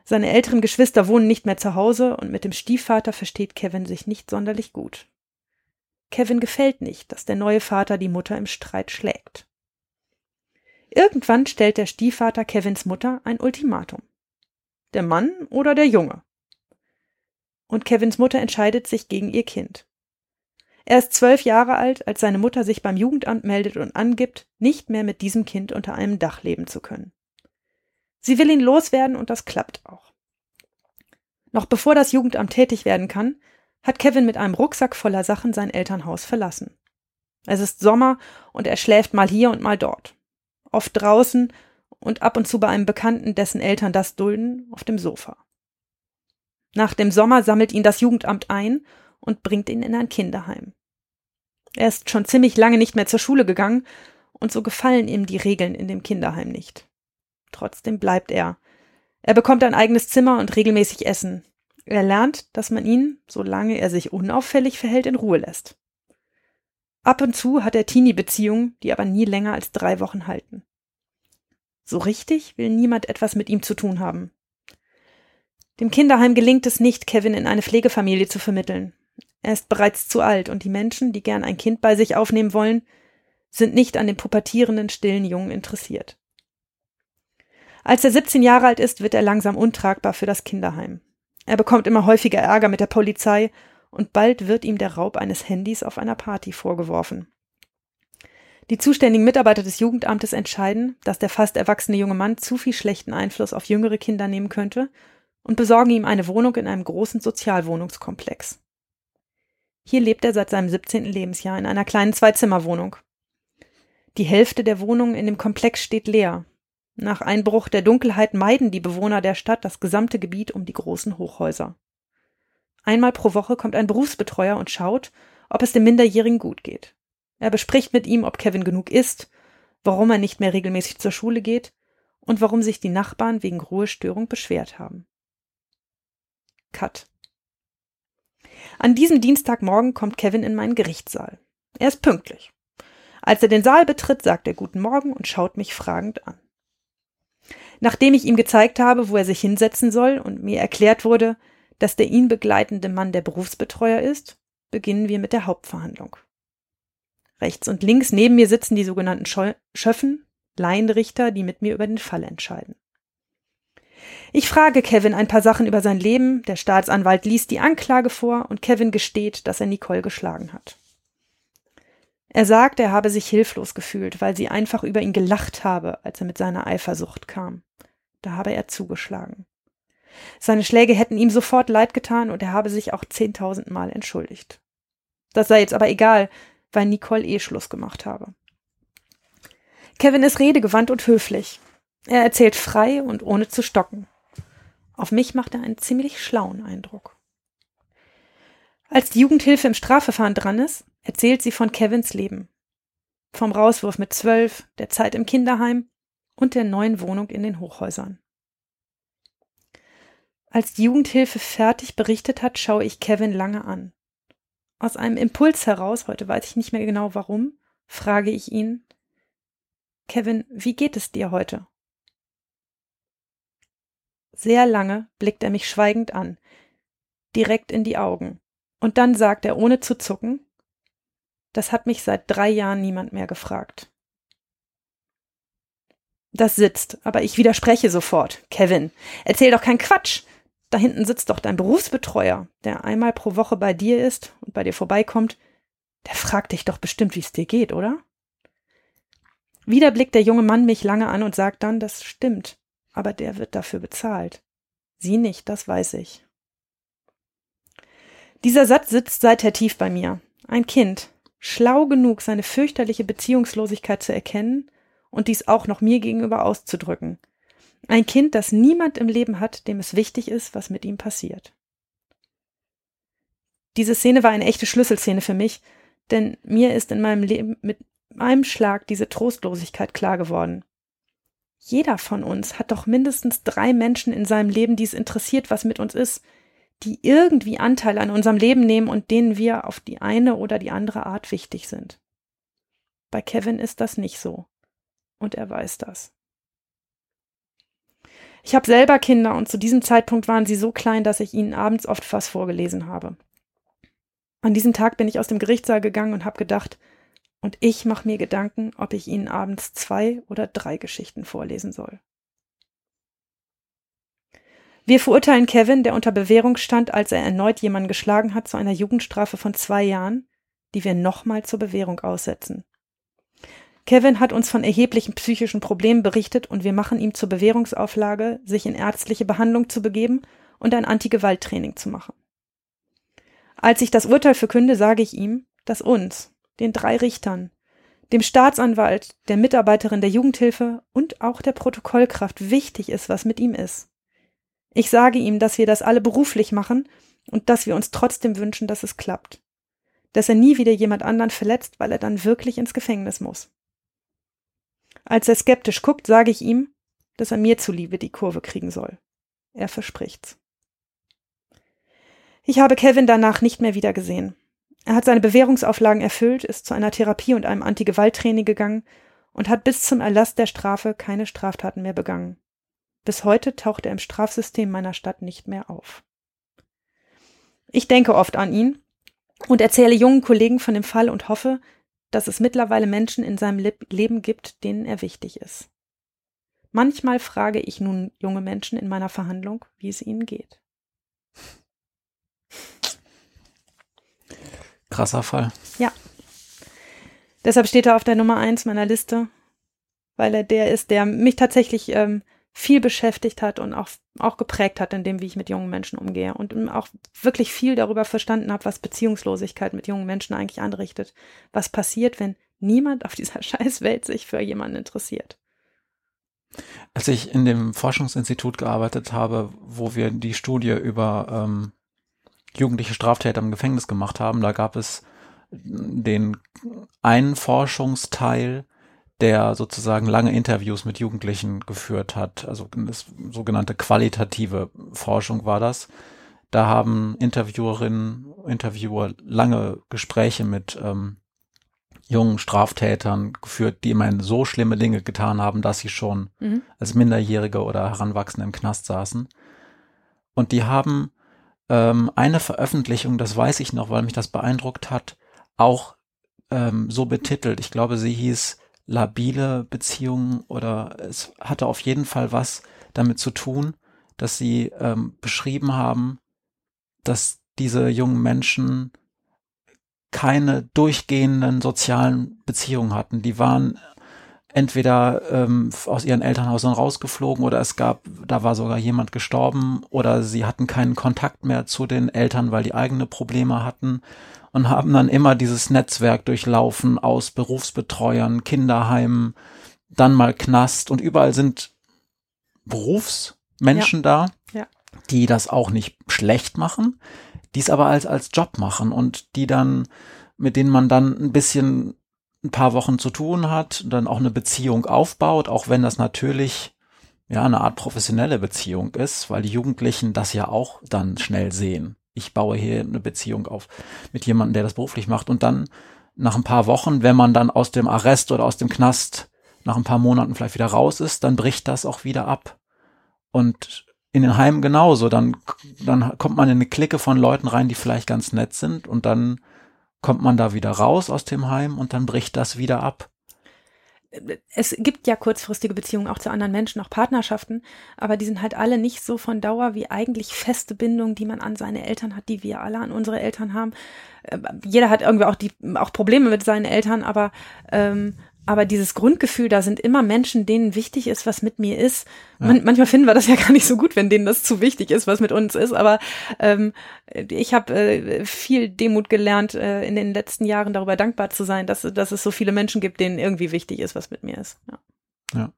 Seine älteren Geschwister wohnen nicht mehr zu Hause und mit dem Stiefvater versteht Kevin sich nicht sonderlich gut. Kevin gefällt nicht, dass der neue Vater die Mutter im Streit schlägt. Irgendwann stellt der Stiefvater Kevins Mutter ein Ultimatum. Der Mann oder der Junge? Und Kevins Mutter entscheidet sich gegen ihr Kind. Er ist zwölf Jahre alt, als seine Mutter sich beim Jugendamt meldet und angibt, nicht mehr mit diesem Kind unter einem Dach leben zu können. Sie will ihn loswerden und das klappt auch. Noch bevor das Jugendamt tätig werden kann, hat Kevin mit einem Rucksack voller Sachen sein Elternhaus verlassen. Es ist Sommer und er schläft mal hier und mal dort. Oft draußen und ab und zu bei einem Bekannten, dessen Eltern das dulden, auf dem Sofa. Nach dem Sommer sammelt ihn das Jugendamt ein und bringt ihn in ein Kinderheim. Er ist schon ziemlich lange nicht mehr zur Schule gegangen und so gefallen ihm die Regeln in dem Kinderheim nicht. Trotzdem bleibt er. Er bekommt ein eigenes Zimmer und regelmäßig Essen. Er lernt, dass man ihn, solange er sich unauffällig verhält, in Ruhe lässt. Ab und zu hat er Teenie-Beziehungen, die aber nie länger als drei Wochen halten. So richtig will niemand etwas mit ihm zu tun haben. Dem Kinderheim gelingt es nicht, Kevin in eine Pflegefamilie zu vermitteln. Er ist bereits zu alt und die Menschen, die gern ein Kind bei sich aufnehmen wollen, sind nicht an dem pubertierenden, stillen Jungen interessiert. Als er 17 Jahre alt ist, wird er langsam untragbar für das Kinderheim. Er bekommt immer häufiger Ärger mit der Polizei und bald wird ihm der Raub eines Handys auf einer Party vorgeworfen. Die zuständigen Mitarbeiter des Jugendamtes entscheiden, dass der fast erwachsene junge Mann zu viel schlechten Einfluss auf jüngere Kinder nehmen könnte und besorgen ihm eine Wohnung in einem großen Sozialwohnungskomplex. Hier lebt er seit seinem 17. Lebensjahr in einer kleinen Zweizimmerwohnung. Die Hälfte der Wohnungen in dem Komplex steht leer, nach Einbruch der Dunkelheit meiden die Bewohner der Stadt das gesamte Gebiet um die großen Hochhäuser. Einmal pro Woche kommt ein Berufsbetreuer und schaut, ob es dem Minderjährigen gut geht. Er bespricht mit ihm, ob Kevin genug isst, warum er nicht mehr regelmäßig zur Schule geht und warum sich die Nachbarn wegen Ruhestörung beschwert haben. Cut. An diesem Dienstagmorgen kommt Kevin in meinen Gerichtssaal. Er ist pünktlich. Als er den Saal betritt, sagt er Guten Morgen und schaut mich fragend an. Nachdem ich ihm gezeigt habe, wo er sich hinsetzen soll und mir erklärt wurde, dass der ihn begleitende Mann der Berufsbetreuer ist, beginnen wir mit der Hauptverhandlung. Rechts und links neben mir sitzen die sogenannten Schöffen, Laienrichter, die mit mir über den Fall entscheiden. Ich frage Kevin ein paar Sachen über sein Leben, der Staatsanwalt liest die Anklage vor und Kevin gesteht, dass er Nicole geschlagen hat. Er sagt, er habe sich hilflos gefühlt, weil sie einfach über ihn gelacht habe, als er mit seiner Eifersucht kam. Da habe er zugeschlagen. Seine Schläge hätten ihm sofort leid getan und er habe sich auch zehntausendmal entschuldigt. Das sei jetzt aber egal, weil Nicole eh Schluss gemacht habe. Kevin ist redegewandt und höflich. Er erzählt frei und ohne zu stocken. Auf mich macht er einen ziemlich schlauen Eindruck. Als die Jugendhilfe im Strafverfahren dran ist, erzählt sie von Kevins Leben. Vom Rauswurf mit zwölf, der Zeit im Kinderheim und der neuen Wohnung in den Hochhäusern. Als die Jugendhilfe fertig berichtet hat, schaue ich Kevin lange an. Aus einem Impuls heraus, heute weiß ich nicht mehr genau warum, frage ich ihn, Kevin, wie geht es dir heute? Sehr lange blickt er mich schweigend an, direkt in die Augen, und dann sagt er ohne zu zucken, das hat mich seit drei Jahren niemand mehr gefragt. Das sitzt, aber ich widerspreche sofort. Kevin, erzähl doch keinen Quatsch. Da hinten sitzt doch dein Berufsbetreuer, der einmal pro Woche bei dir ist und bei dir vorbeikommt. Der fragt dich doch bestimmt, wie es dir geht, oder? Wieder blickt der junge Mann mich lange an und sagt dann, das stimmt aber der wird dafür bezahlt. Sie nicht, das weiß ich. Dieser Satz sitzt seither tief bei mir. Ein Kind, schlau genug, seine fürchterliche Beziehungslosigkeit zu erkennen und dies auch noch mir gegenüber auszudrücken. Ein Kind, das niemand im Leben hat, dem es wichtig ist, was mit ihm passiert. Diese Szene war eine echte Schlüsselszene für mich, denn mir ist in meinem Leben mit einem Schlag diese Trostlosigkeit klar geworden. Jeder von uns hat doch mindestens drei Menschen in seinem Leben, die es interessiert, was mit uns ist, die irgendwie Anteil an unserem Leben nehmen und denen wir auf die eine oder die andere Art wichtig sind. Bei Kevin ist das nicht so. Und er weiß das. Ich habe selber Kinder und zu diesem Zeitpunkt waren sie so klein, dass ich ihnen abends oft was vorgelesen habe. An diesem Tag bin ich aus dem Gerichtssaal gegangen und habe gedacht, und ich mache mir Gedanken, ob ich Ihnen abends zwei oder drei Geschichten vorlesen soll. Wir verurteilen Kevin, der unter Bewährung stand, als er erneut jemanden geschlagen hat, zu einer Jugendstrafe von zwei Jahren, die wir nochmal zur Bewährung aussetzen. Kevin hat uns von erheblichen psychischen Problemen berichtet und wir machen ihm zur Bewährungsauflage, sich in ärztliche Behandlung zu begeben und ein Antigewalttraining zu machen. Als ich das Urteil verkünde, sage ich ihm, dass uns, den drei Richtern, dem Staatsanwalt, der Mitarbeiterin der Jugendhilfe und auch der Protokollkraft wichtig ist, was mit ihm ist. Ich sage ihm, dass wir das alle beruflich machen und dass wir uns trotzdem wünschen, dass es klappt. Dass er nie wieder jemand anderen verletzt, weil er dann wirklich ins Gefängnis muss. Als er skeptisch guckt, sage ich ihm, dass er mir zuliebe die Kurve kriegen soll. Er verspricht's. Ich habe Kevin danach nicht mehr wieder gesehen. Er hat seine Bewährungsauflagen erfüllt, ist zu einer Therapie und einem Antigewalttraining gegangen und hat bis zum Erlass der Strafe keine Straftaten mehr begangen. Bis heute taucht er im Strafsystem meiner Stadt nicht mehr auf. Ich denke oft an ihn und erzähle jungen Kollegen von dem Fall und hoffe, dass es mittlerweile Menschen in seinem Leben gibt, denen er wichtig ist. Manchmal frage ich nun junge Menschen in meiner Verhandlung, wie es ihnen geht. Krasser Fall. Ja. Deshalb steht er auf der Nummer eins meiner Liste, weil er der ist, der mich tatsächlich ähm, viel beschäftigt hat und auch, auch geprägt hat in dem, wie ich mit jungen Menschen umgehe und auch wirklich viel darüber verstanden habe, was Beziehungslosigkeit mit jungen Menschen eigentlich anrichtet. Was passiert, wenn niemand auf dieser Scheißwelt sich für jemanden interessiert. Als ich in dem Forschungsinstitut gearbeitet habe, wo wir die Studie über ähm, jugendliche Straftäter im Gefängnis gemacht haben. Da gab es den einen Forschungsteil, der sozusagen lange Interviews mit Jugendlichen geführt hat. Also das sogenannte qualitative Forschung war das. Da haben Interviewerinnen, Interviewer lange Gespräche mit ähm, jungen Straftätern geführt, die immerhin so schlimme Dinge getan haben, dass sie schon mhm. als Minderjährige oder Heranwachsende im Knast saßen. Und die haben ähm, eine Veröffentlichung, das weiß ich noch, weil mich das beeindruckt hat, auch ähm, so betitelt. Ich glaube, sie hieß labile Beziehungen oder es hatte auf jeden Fall was damit zu tun, dass sie ähm, beschrieben haben, dass diese jungen Menschen keine durchgehenden sozialen Beziehungen hatten. Die waren entweder ähm, aus ihren Elternhäusern rausgeflogen oder es gab, da war sogar jemand gestorben oder sie hatten keinen Kontakt mehr zu den Eltern, weil die eigene Probleme hatten und haben dann immer dieses Netzwerk durchlaufen aus Berufsbetreuern, Kinderheimen, dann mal Knast und überall sind Berufsmenschen da, Ja. die das auch nicht schlecht machen, die es aber als, als Job machen und die dann, mit denen man dann ein bisschen ein paar Wochen zu tun hat, dann auch eine Beziehung aufbaut, auch wenn das natürlich ja eine Art professionelle Beziehung ist, weil die Jugendlichen das ja auch dann schnell sehen. Ich baue hier eine Beziehung auf mit jemandem, der das beruflich macht und dann nach ein paar Wochen, wenn man dann aus dem Arrest oder aus dem Knast nach ein paar Monaten vielleicht wieder raus ist, dann bricht das auch wieder ab. Und in den Heimen genauso, dann, dann kommt man in eine Clique von Leuten rein, die vielleicht ganz nett sind und dann kommt man da wieder raus aus dem Heim und dann bricht das wieder ab. Es gibt ja kurzfristige Beziehungen auch zu anderen Menschen, auch Partnerschaften, aber die sind halt alle nicht so von Dauer wie eigentlich feste Bindungen, die man an seine Eltern hat, die wir alle an unsere Eltern haben. Äh, Jeder hat irgendwie auch die auch Probleme mit seinen Eltern, aber ähm, aber dieses Grundgefühl, da sind immer Menschen, denen wichtig ist, was mit mir ist. Man, manchmal finden wir das ja gar nicht so gut, wenn denen das zu wichtig ist, was mit uns ist. Aber ähm, ich habe äh, viel Demut gelernt, äh, in den letzten Jahren darüber dankbar zu sein, dass, dass es so viele Menschen gibt, denen irgendwie wichtig ist, was mit mir ist. Ja. Ja.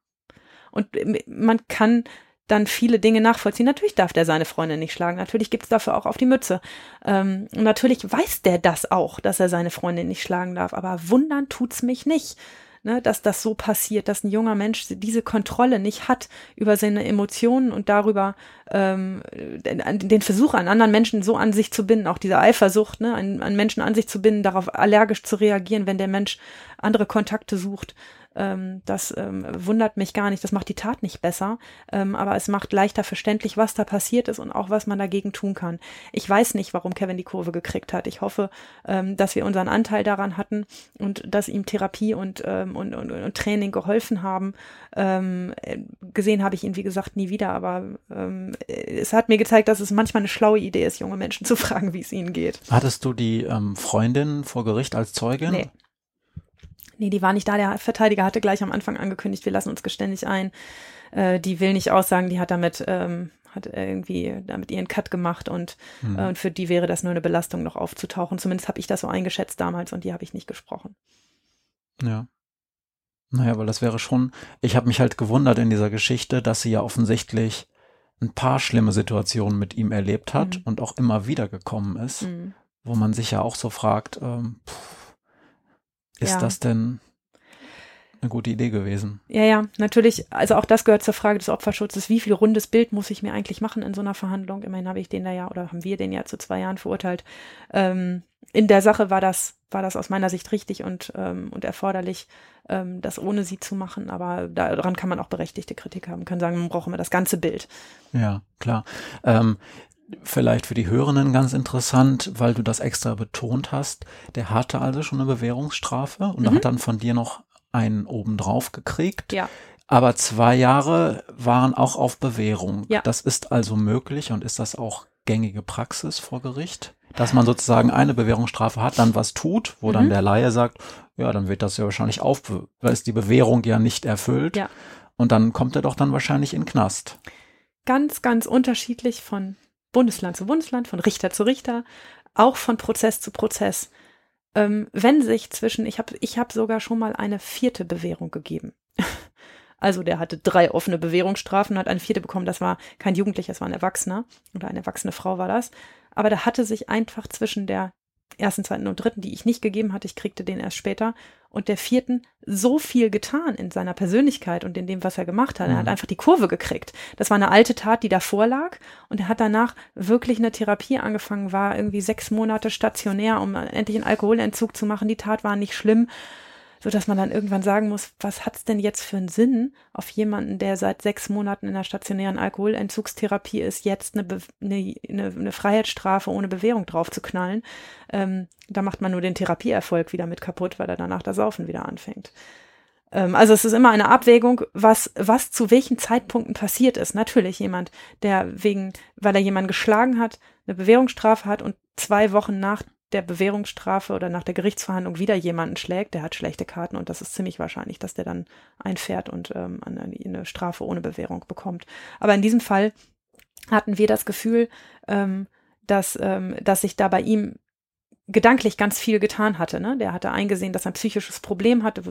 Und äh, man kann dann viele Dinge nachvollziehen. Natürlich darf der seine Freundin nicht schlagen. Natürlich gibt's dafür auch auf die Mütze. Ähm, natürlich weiß der das auch, dass er seine Freundin nicht schlagen darf. Aber wundern tut's mich nicht ne, dass das so passiert, dass ein junger Mensch diese Kontrolle nicht hat über seine Emotionen und darüber ähm, den, den Versuch an anderen Menschen so an sich zu binden, auch diese Eifersucht, ne, an, an Menschen an sich zu binden, darauf allergisch zu reagieren, wenn der Mensch andere Kontakte sucht. Ähm, das ähm, wundert mich gar nicht. Das macht die Tat nicht besser, ähm, aber es macht leichter verständlich, was da passiert ist und auch was man dagegen tun kann. Ich weiß nicht, warum Kevin die Kurve gekriegt hat. Ich hoffe, ähm, dass wir unseren Anteil daran hatten und dass ihm Therapie und, ähm, und, und, und Training geholfen haben. Ähm, äh, gesehen habe ich ihn, wie gesagt, nie wieder, aber es hat mir gezeigt, dass es manchmal eine schlaue Idee ist, junge Menschen zu fragen, wie es ihnen geht. Hattest du die Freundin vor Gericht als Zeugin? Nee. Nee, die war nicht da. Der Verteidiger hatte gleich am Anfang angekündigt, wir lassen uns geständig ein. Äh, die will nicht aussagen, die hat damit, ähm, hat irgendwie damit ihren Cut gemacht und, Hm. äh, und für die wäre das nur eine Belastung, noch aufzutauchen. Zumindest habe ich das so eingeschätzt damals und die habe ich nicht gesprochen. Ja. Naja, weil das wäre schon, ich habe mich halt gewundert in dieser Geschichte, dass sie ja offensichtlich ein paar schlimme Situationen mit ihm erlebt hat Mhm. und auch immer wieder gekommen ist, Mhm. wo man sich ja auch so fragt, ähm, pff, ist Ja. das denn eine gute Idee gewesen? Ja, ja, natürlich. Also auch das gehört zur Frage des Opferschutzes. Wie viel rundes Bild muss ich mir eigentlich machen in so einer Verhandlung? Immerhin habe ich den da ja oder haben wir den ja zu zwei Jahren verurteilt. Ähm, in der Sache war das war das aus meiner Sicht richtig und ähm, und erforderlich, ähm, das ohne sie zu machen. Aber daran kann man auch berechtigte Kritik haben. Können sagen, man braucht immer das ganze Bild. Ja, klar. Ähm, vielleicht für die Hörenden ganz interessant, weil du das extra betont hast. Der hatte also schon eine Bewährungsstrafe und Mhm. hat dann von dir noch einen obendrauf gekriegt. Ja. Aber zwei Jahre waren auch auf Bewährung. Ja. Das ist also möglich und ist das auch gängige Praxis vor Gericht? Dass man sozusagen eine Bewährungsstrafe hat, dann was tut, wo dann Mhm. der Laie sagt, ja, dann wird das ja wahrscheinlich auf, weil ist die Bewährung ja nicht erfüllt. Ja. Und dann kommt er doch dann wahrscheinlich in Knast. Ganz, ganz unterschiedlich von Bundesland zu Bundesland, von Richter zu Richter, auch von Prozess zu Prozess. Ähm, wenn sich zwischen, ich habe ich hab sogar schon mal eine vierte Bewährung gegeben. Also der hatte drei offene Bewährungsstrafen, hat eine vierte bekommen. Das war kein Jugendlicher, das war ein Erwachsener oder eine erwachsene Frau war das. Aber da hatte sich einfach zwischen der ersten, zweiten und dritten, die ich nicht gegeben hatte, ich kriegte den erst später, und der vierten so viel getan in seiner Persönlichkeit und in dem, was er gemacht hat. Er hat Mhm. einfach die Kurve gekriegt. Das war eine alte Tat, die davor lag. Und er hat danach wirklich eine Therapie angefangen, war irgendwie sechs Monate stationär, um endlich einen Alkoholentzug zu machen. Die Tat war nicht schlimm so dass man dann irgendwann sagen muss, was hat's denn jetzt für einen Sinn, auf jemanden, der seit sechs Monaten in einer stationären Alkoholentzugstherapie ist, jetzt eine, Be eine, eine Freiheitsstrafe ohne Bewährung drauf zu knallen. Ähm, da macht man nur den Therapieerfolg wieder mit kaputt, weil er danach das Saufen wieder anfängt. Ähm, also es ist immer eine Abwägung, was, was zu welchen Zeitpunkten passiert ist. Natürlich jemand, der wegen, weil er jemanden geschlagen hat, eine Bewährungsstrafe hat und zwei Wochen nach der Bewährungsstrafe oder nach der Gerichtsverhandlung wieder jemanden schlägt, der hat schlechte Karten und das ist ziemlich wahrscheinlich, dass der dann einfährt und ähm, eine, eine Strafe ohne Bewährung bekommt. Aber in diesem Fall hatten wir das Gefühl, ähm, dass, ähm, dass sich da bei ihm gedanklich ganz viel getan hatte. Ne? Der hatte eingesehen, dass er ein psychisches Problem hatte,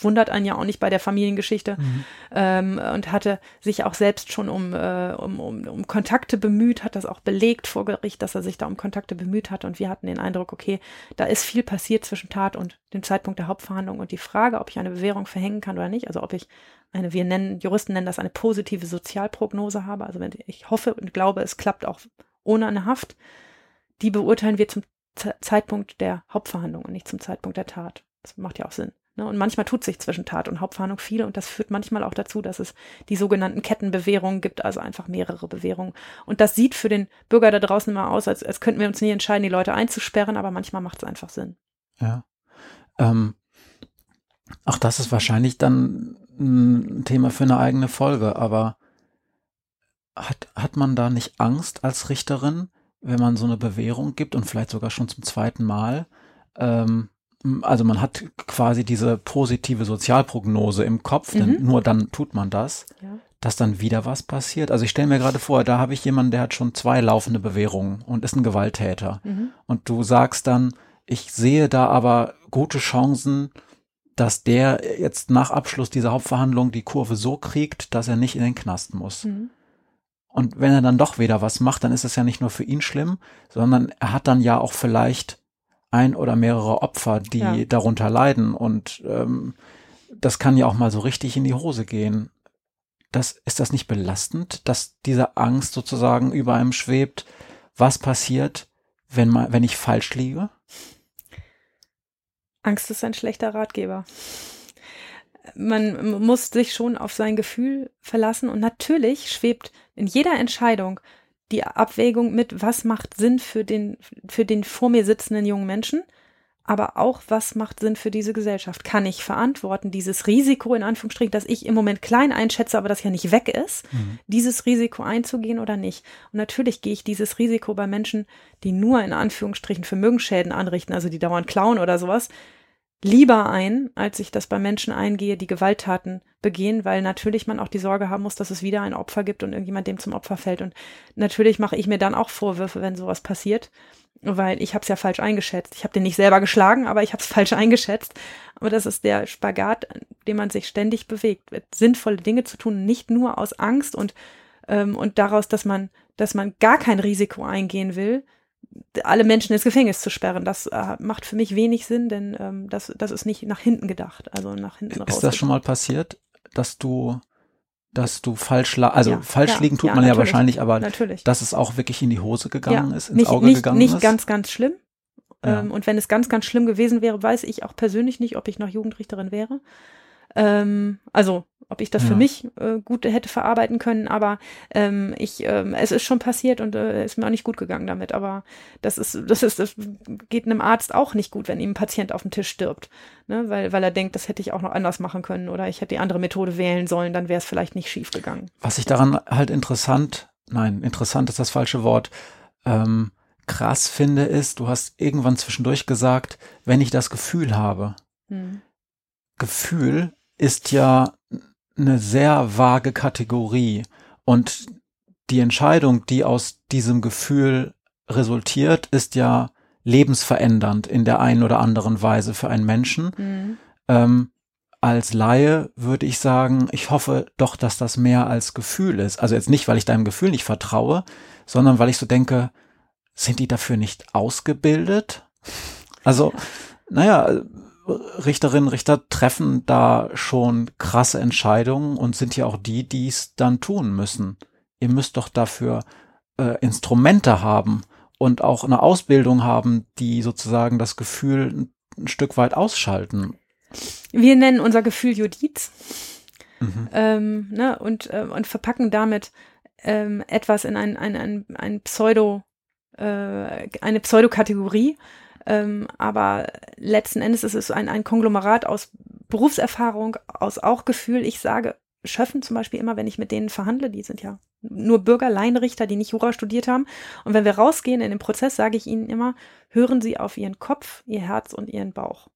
wundert einen ja auch nicht bei der Familiengeschichte, mhm. ähm, und hatte sich auch selbst schon um, äh, um, um, um Kontakte bemüht, hat das auch belegt vor Gericht, dass er sich da um Kontakte bemüht hat. Und wir hatten den Eindruck, okay, da ist viel passiert zwischen Tat und dem Zeitpunkt der Hauptverhandlung. Und die Frage, ob ich eine Bewährung verhängen kann oder nicht, also ob ich eine, wir nennen, Juristen nennen das eine positive Sozialprognose habe, also wenn ich hoffe und glaube, es klappt auch ohne eine Haft, die beurteilen wir zum Zeitpunkt der Hauptverhandlung und nicht zum Zeitpunkt der Tat. Das macht ja auch Sinn. Ne? Und manchmal tut sich zwischen Tat und Hauptverhandlung viel und das führt manchmal auch dazu, dass es die sogenannten Kettenbewährungen gibt, also einfach mehrere Bewährungen. Und das sieht für den Bürger da draußen immer aus, als, als könnten wir uns nie entscheiden, die Leute einzusperren, aber manchmal macht es einfach Sinn. Ja. Ähm, auch das ist wahrscheinlich dann ein Thema für eine eigene Folge, aber hat, hat man da nicht Angst als Richterin, wenn man so eine Bewährung gibt und vielleicht sogar schon zum zweiten Mal. Ähm, also man hat quasi diese positive Sozialprognose im Kopf, denn mhm. nur dann tut man das, ja. dass dann wieder was passiert. Also ich stelle mir gerade vor, da habe ich jemanden, der hat schon zwei laufende Bewährungen und ist ein Gewalttäter. Mhm. Und du sagst dann, ich sehe da aber gute Chancen, dass der jetzt nach Abschluss dieser Hauptverhandlung die Kurve so kriegt, dass er nicht in den Knast muss. Mhm. Und wenn er dann doch wieder was macht, dann ist es ja nicht nur für ihn schlimm, sondern er hat dann ja auch vielleicht ein oder mehrere Opfer, die ja. darunter leiden. Und ähm, das kann ja auch mal so richtig in die Hose gehen. Das, ist das nicht belastend, dass diese Angst sozusagen über einem schwebt? Was passiert, wenn, man, wenn ich falsch liege? Angst ist ein schlechter Ratgeber man muss sich schon auf sein Gefühl verlassen und natürlich schwebt in jeder Entscheidung die Abwägung mit, was macht Sinn für den, für den vor mir sitzenden jungen Menschen, aber auch, was macht Sinn für diese Gesellschaft? Kann ich verantworten, dieses Risiko in Anführungsstrichen, das ich im Moment klein einschätze, aber das ja nicht weg ist, mhm. dieses Risiko einzugehen oder nicht? Und natürlich gehe ich dieses Risiko bei Menschen, die nur in Anführungsstrichen Vermögensschäden anrichten, also die dauernd klauen oder sowas, lieber ein, als ich das bei Menschen eingehe, die Gewalttaten begehen, weil natürlich man auch die Sorge haben muss, dass es wieder ein Opfer gibt und irgendjemand dem zum Opfer fällt. Und natürlich mache ich mir dann auch Vorwürfe, wenn sowas passiert, weil ich habe es ja falsch eingeschätzt. Ich habe den nicht selber geschlagen, aber ich habe es falsch eingeschätzt. Aber das ist der Spagat, dem man sich ständig bewegt, sinnvolle Dinge zu tun, nicht nur aus Angst und ähm, und daraus, dass man dass man gar kein Risiko eingehen will, alle Menschen ins Gefängnis zu sperren. Das äh, macht für mich wenig Sinn, denn ähm, das, das ist nicht nach hinten gedacht, also nach hinten raus. Ist das schon mal passiert, dass du, dass du falsch, also ja, falsch ja, liegen tut ja, man ja wahrscheinlich, aber natürlich. dass es auch wirklich in die Hose gegangen ist, ins nicht, Auge nicht, gegangen nicht ist? Nicht ganz, ganz schlimm. Ähm, und wenn es ganz, ganz schlimm gewesen wäre, weiß ich auch persönlich nicht, ob ich noch Jugendrichterin wäre. Ähm, also ob ich das ja. für mich äh, gut hätte verarbeiten können, aber ähm, ich, ähm, es ist schon passiert und äh, ist mir auch nicht gut gegangen damit. Aber das ist, das ist, das geht einem Arzt auch nicht gut, wenn ihm ein Patient auf dem Tisch stirbt, ne? weil, weil er denkt, das hätte ich auch noch anders machen können oder ich hätte die andere Methode wählen sollen, dann wäre es vielleicht nicht schief gegangen. Was ich daran halt interessant, nein, interessant ist das falsche Wort, ähm, krass finde, ist, du hast irgendwann zwischendurch gesagt, wenn ich das Gefühl habe, hm. Gefühl ist ja eine sehr vage Kategorie und die Entscheidung, die aus diesem Gefühl resultiert, ist ja lebensverändernd in der einen oder anderen Weise für einen Menschen. Mhm. Ähm, als Laie würde ich sagen, ich hoffe doch, dass das mehr als Gefühl ist. Also jetzt nicht, weil ich deinem Gefühl nicht vertraue, sondern weil ich so denke, sind die dafür nicht ausgebildet? Also, naja, Richterinnen, Richter treffen da schon krasse Entscheidungen und sind ja auch die, die es dann tun müssen. Ihr müsst doch dafür äh, Instrumente haben und auch eine Ausbildung haben, die sozusagen das Gefühl ein, Stück weit ausschalten. Wir nennen unser Gefühl Judiz mhm. ähm, ne, und, äh, und verpacken damit ähm, etwas in ein, ein, ein, ein Pseudo, äh, eine Pseudokategorie, ähm, aber letzten Endes ist es ein, ein Konglomerat aus Berufserfahrung, aus auch Gefühl. Ich sage Schöffen zum Beispiel immer, wenn ich mit denen verhandle, die sind ja nur Bürger, Laienrichter, die nicht Jura studiert haben. Und wenn wir rausgehen in den Prozess, sage ich ihnen immer, hören Sie auf Ihren Kopf, Ihr Herz und Ihren Bauch,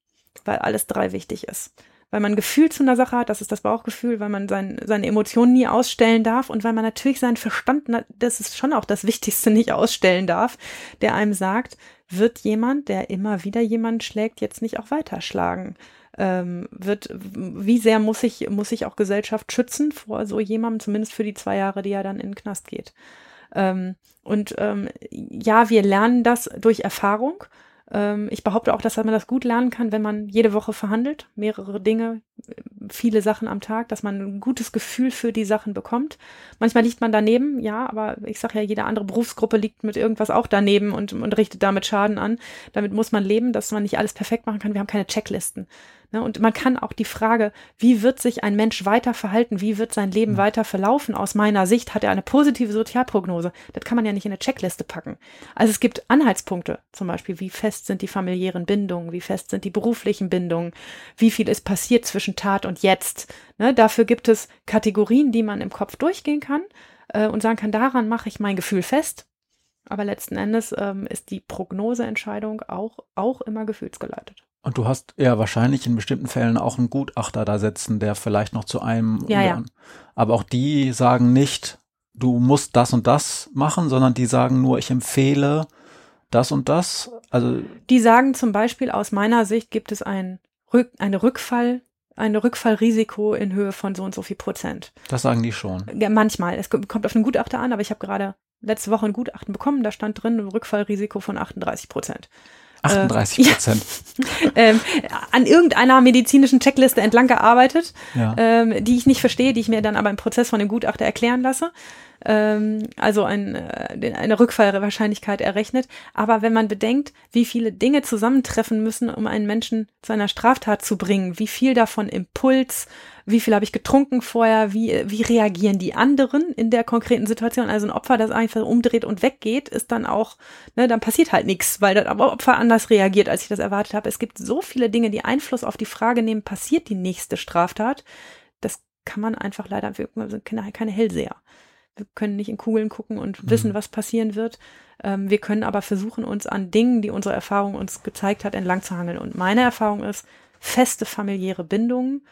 weil alles drei wichtig ist. weil man ein Gefühl zu einer Sache hat, das ist das Bauchgefühl, weil man sein, seine Emotionen nie ausstellen darf und weil man natürlich seinen Verstand, das ist schon auch das Wichtigste, nicht ausstellen darf, der einem sagt, wird jemand, der immer wieder jemanden schlägt, jetzt nicht auch weiterschlagen? Ähm, wird, wie sehr muss ich, muss ich auch Gesellschaft schützen vor so jemandem, zumindest für die zwei Jahre, die er dann in den Knast geht? Ähm, und ähm, ja, wir lernen das durch Erfahrung. Ähm, ich behaupte auch, dass man das gut lernen kann, wenn man jede Woche verhandelt, mehrere Dinge, viele Sachen am Tag, dass man ein gutes Gefühl für die Sachen bekommt. Manchmal liegt man daneben, ja, aber ich sage ja, jede andere Berufsgruppe liegt mit irgendwas auch daneben und, und richtet damit Schaden an. Damit muss man leben, dass man nicht alles perfekt machen kann. Wir haben keine Checklisten. Ne? Und man kann auch die Frage, wie wird sich ein Mensch weiter verhalten, wie wird sein Leben mhm. weiter verlaufen, aus meiner Sicht hat er eine positive Sozialprognose. Das kann man ja nicht in eine Checkliste packen. Also es gibt Anhaltspunkte, zum Beispiel, wie fest sind die familiären Bindungen, wie fest sind die beruflichen Bindungen, wie viel ist passiert zwischen Tat und Jetzt. Ne? Dafür gibt es Kategorien, die man im Kopf durchgehen kann äh, und sagen kann, daran mache ich mein Gefühl fest. Aber letzten Endes ähm, ist die Prognoseentscheidung auch, auch immer gefühlsgeleitet. Und du hast ja wahrscheinlich in bestimmten Fällen auch einen Gutachter da sitzen, der vielleicht noch zu einem. Ja, ja. Aber auch die sagen nicht, du musst das und das machen, sondern die sagen nur, ich empfehle das und das. Also die sagen zum Beispiel, aus meiner Sicht gibt es ein Rück, eine Rückfall, ein Rückfallrisiko in Höhe von so und so viel Prozent. Das sagen die schon. Ja, manchmal. Es kommt auf den Gutachter an, aber ich habe gerade letzte Woche ein Gutachten bekommen, da stand drin ein Rückfallrisiko von 38 Prozent. 38 äh, Prozent. Ja. ähm, an irgendeiner medizinischen Checkliste entlang gearbeitet, ja. ähm, die ich nicht verstehe, die ich mir dann aber im Prozess von dem Gutachter erklären lasse ähm, also ein, äh, eine Rückfallwahrscheinlichkeit errechnet. Aber wenn man bedenkt, wie viele Dinge zusammentreffen müssen, um einen Menschen zu einer Straftat zu bringen, wie viel davon Impuls, wie viel habe ich getrunken vorher, wie, wie reagieren die anderen in der konkreten Situation. Also ein Opfer, das einfach umdreht und weggeht, ist dann auch, ne, dann passiert halt nichts, weil das Opfer anders reagiert, als ich das erwartet habe. Es gibt so viele Dinge, die Einfluss auf die Frage nehmen, passiert die nächste Straftat. Das kann man einfach leider, wir sind keine, Hellseher. Wir können nicht in Kugeln gucken und mhm. wissen, was passieren wird. Ähm, wir können aber versuchen, uns an Dingen, die unsere Erfahrung uns gezeigt hat, entlang zu hangeln. Und meine Erfahrung ist, feste familiäre Bindungen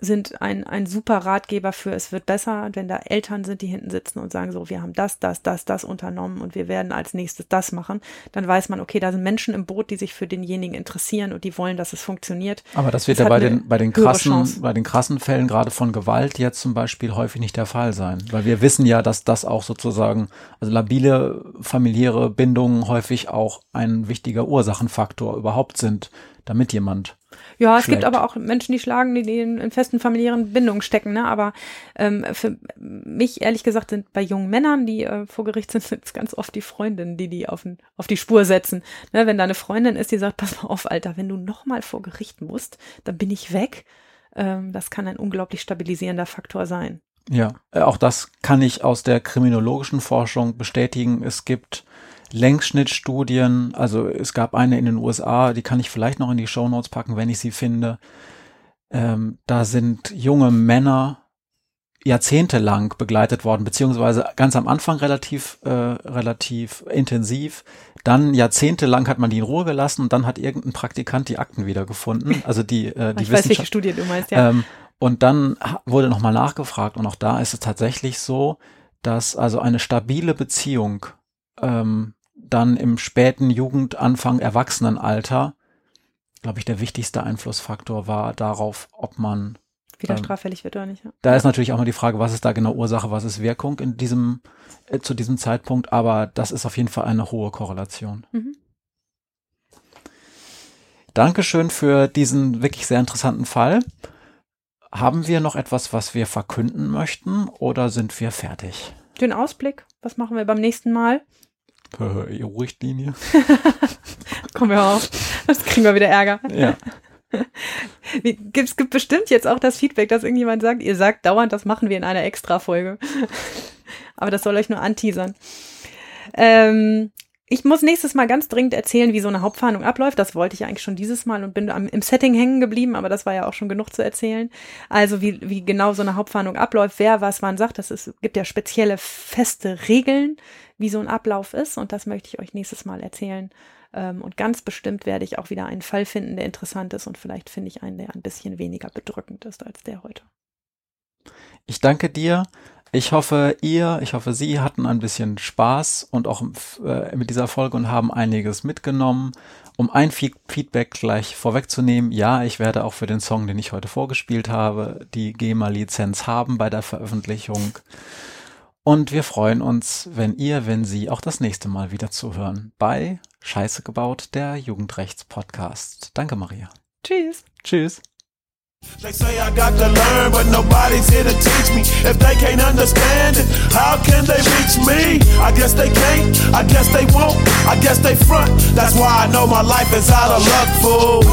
sind ein, ein super Ratgeber für, es wird besser, wenn da Eltern sind, die hinten sitzen und sagen so, wir haben das, das, das, das unternommen und wir werden als nächstes das machen, dann weiß man, okay, da sind Menschen im Boot, die sich für denjenigen interessieren und die wollen, dass es funktioniert. Aber das wird das ja bei den, bei den krassen, bei den krassen Fällen gerade von Gewalt jetzt zum Beispiel häufig nicht der Fall sein, weil wir wissen ja, dass das auch sozusagen, also labile familiäre Bindungen häufig auch ein wichtiger Ursachenfaktor überhaupt sind, damit jemand ja, es gibt aber auch Menschen, die schlagen, die in, in festen familiären Bindungen stecken. Ne? Aber ähm, für mich, ehrlich gesagt, sind bei jungen Männern, die äh, vor Gericht sind, sind es ganz oft die Freundinnen, die die auf, auf die Spur setzen. Ne? Wenn da eine Freundin ist, die sagt, pass mal auf, Alter, wenn du nochmal vor Gericht musst, dann bin ich weg. Ähm, das kann ein unglaublich stabilisierender Faktor sein. Ja, äh, auch das kann ich aus der kriminologischen Forschung bestätigen. Es gibt Längsschnittstudien, also es gab eine in den USA, die kann ich vielleicht noch in die Show Notes packen, wenn ich sie finde. Ähm, da sind junge Männer jahrzehntelang begleitet worden, beziehungsweise ganz am Anfang relativ, äh, relativ intensiv. Dann jahrzehntelang hat man die in Ruhe gelassen und dann hat irgendein Praktikant die Akten wiedergefunden. Also die, äh, die ich weiß, welche Studie du meinst, ja. Ähm, und dann wurde nochmal nachgefragt und auch da ist es tatsächlich so, dass also eine stabile Beziehung ähm, dann im späten Jugend, Anfang Erwachsenenalter, glaube ich, der wichtigste Einflussfaktor war darauf, ob man wieder ähm, straffällig wird oder nicht. Ja. Da ist natürlich auch mal die Frage, was ist da genau Ursache, was ist Wirkung in diesem, äh, zu diesem Zeitpunkt, aber das ist auf jeden Fall eine hohe Korrelation. Mhm. Dankeschön für diesen wirklich sehr interessanten Fall. Haben wir noch etwas, was wir verkünden möchten oder sind wir fertig? Den Ausblick, was machen wir beim nächsten Mal? EU-Richtlinie. Kommen wir auf. Das kriegen wir wieder Ärger. Ja. Es gibt bestimmt jetzt auch das Feedback, dass irgendjemand sagt, ihr sagt dauernd, das machen wir in einer Extra-Folge. Aber das soll euch nur anteasern. Ähm, ich muss nächstes Mal ganz dringend erzählen, wie so eine Hauptfahndung abläuft. Das wollte ich eigentlich schon dieses Mal und bin am, im Setting hängen geblieben, aber das war ja auch schon genug zu erzählen. Also wie, wie genau so eine Hauptfahndung abläuft, wer was wann sagt. Das ist, gibt ja spezielle feste Regeln, wie so ein Ablauf ist und das möchte ich euch nächstes Mal erzählen, Ähm, und ganz bestimmt werde ich auch wieder einen Fall finden, der interessant ist und vielleicht finde ich einen, der ein bisschen weniger bedrückend ist als der heute. Ich danke dir. Ich hoffe, ihr, ich hoffe, Sie hatten ein bisschen Spaß und auch äh, mit dieser Folge und haben einiges mitgenommen. Um ein Feedback gleich vorwegzunehmen, ja, ich werde auch für den Song, den ich heute vorgespielt habe, die GEMA-Lizenz haben bei der Veröffentlichung. Und wir freuen uns, wenn ihr, wenn Sie auch das nächste Mal wieder zuhören bei Scheiße gebaut, der Jugendrechts-Podcast. Danke, Maria. Tschüss. Tschüss. They say I got to learn, but nobody's here to teach me. If they can't understand it, how can they reach me? I guess they can't, I guess they won't, I guess they front. That's why I know my life is out of luck, fool.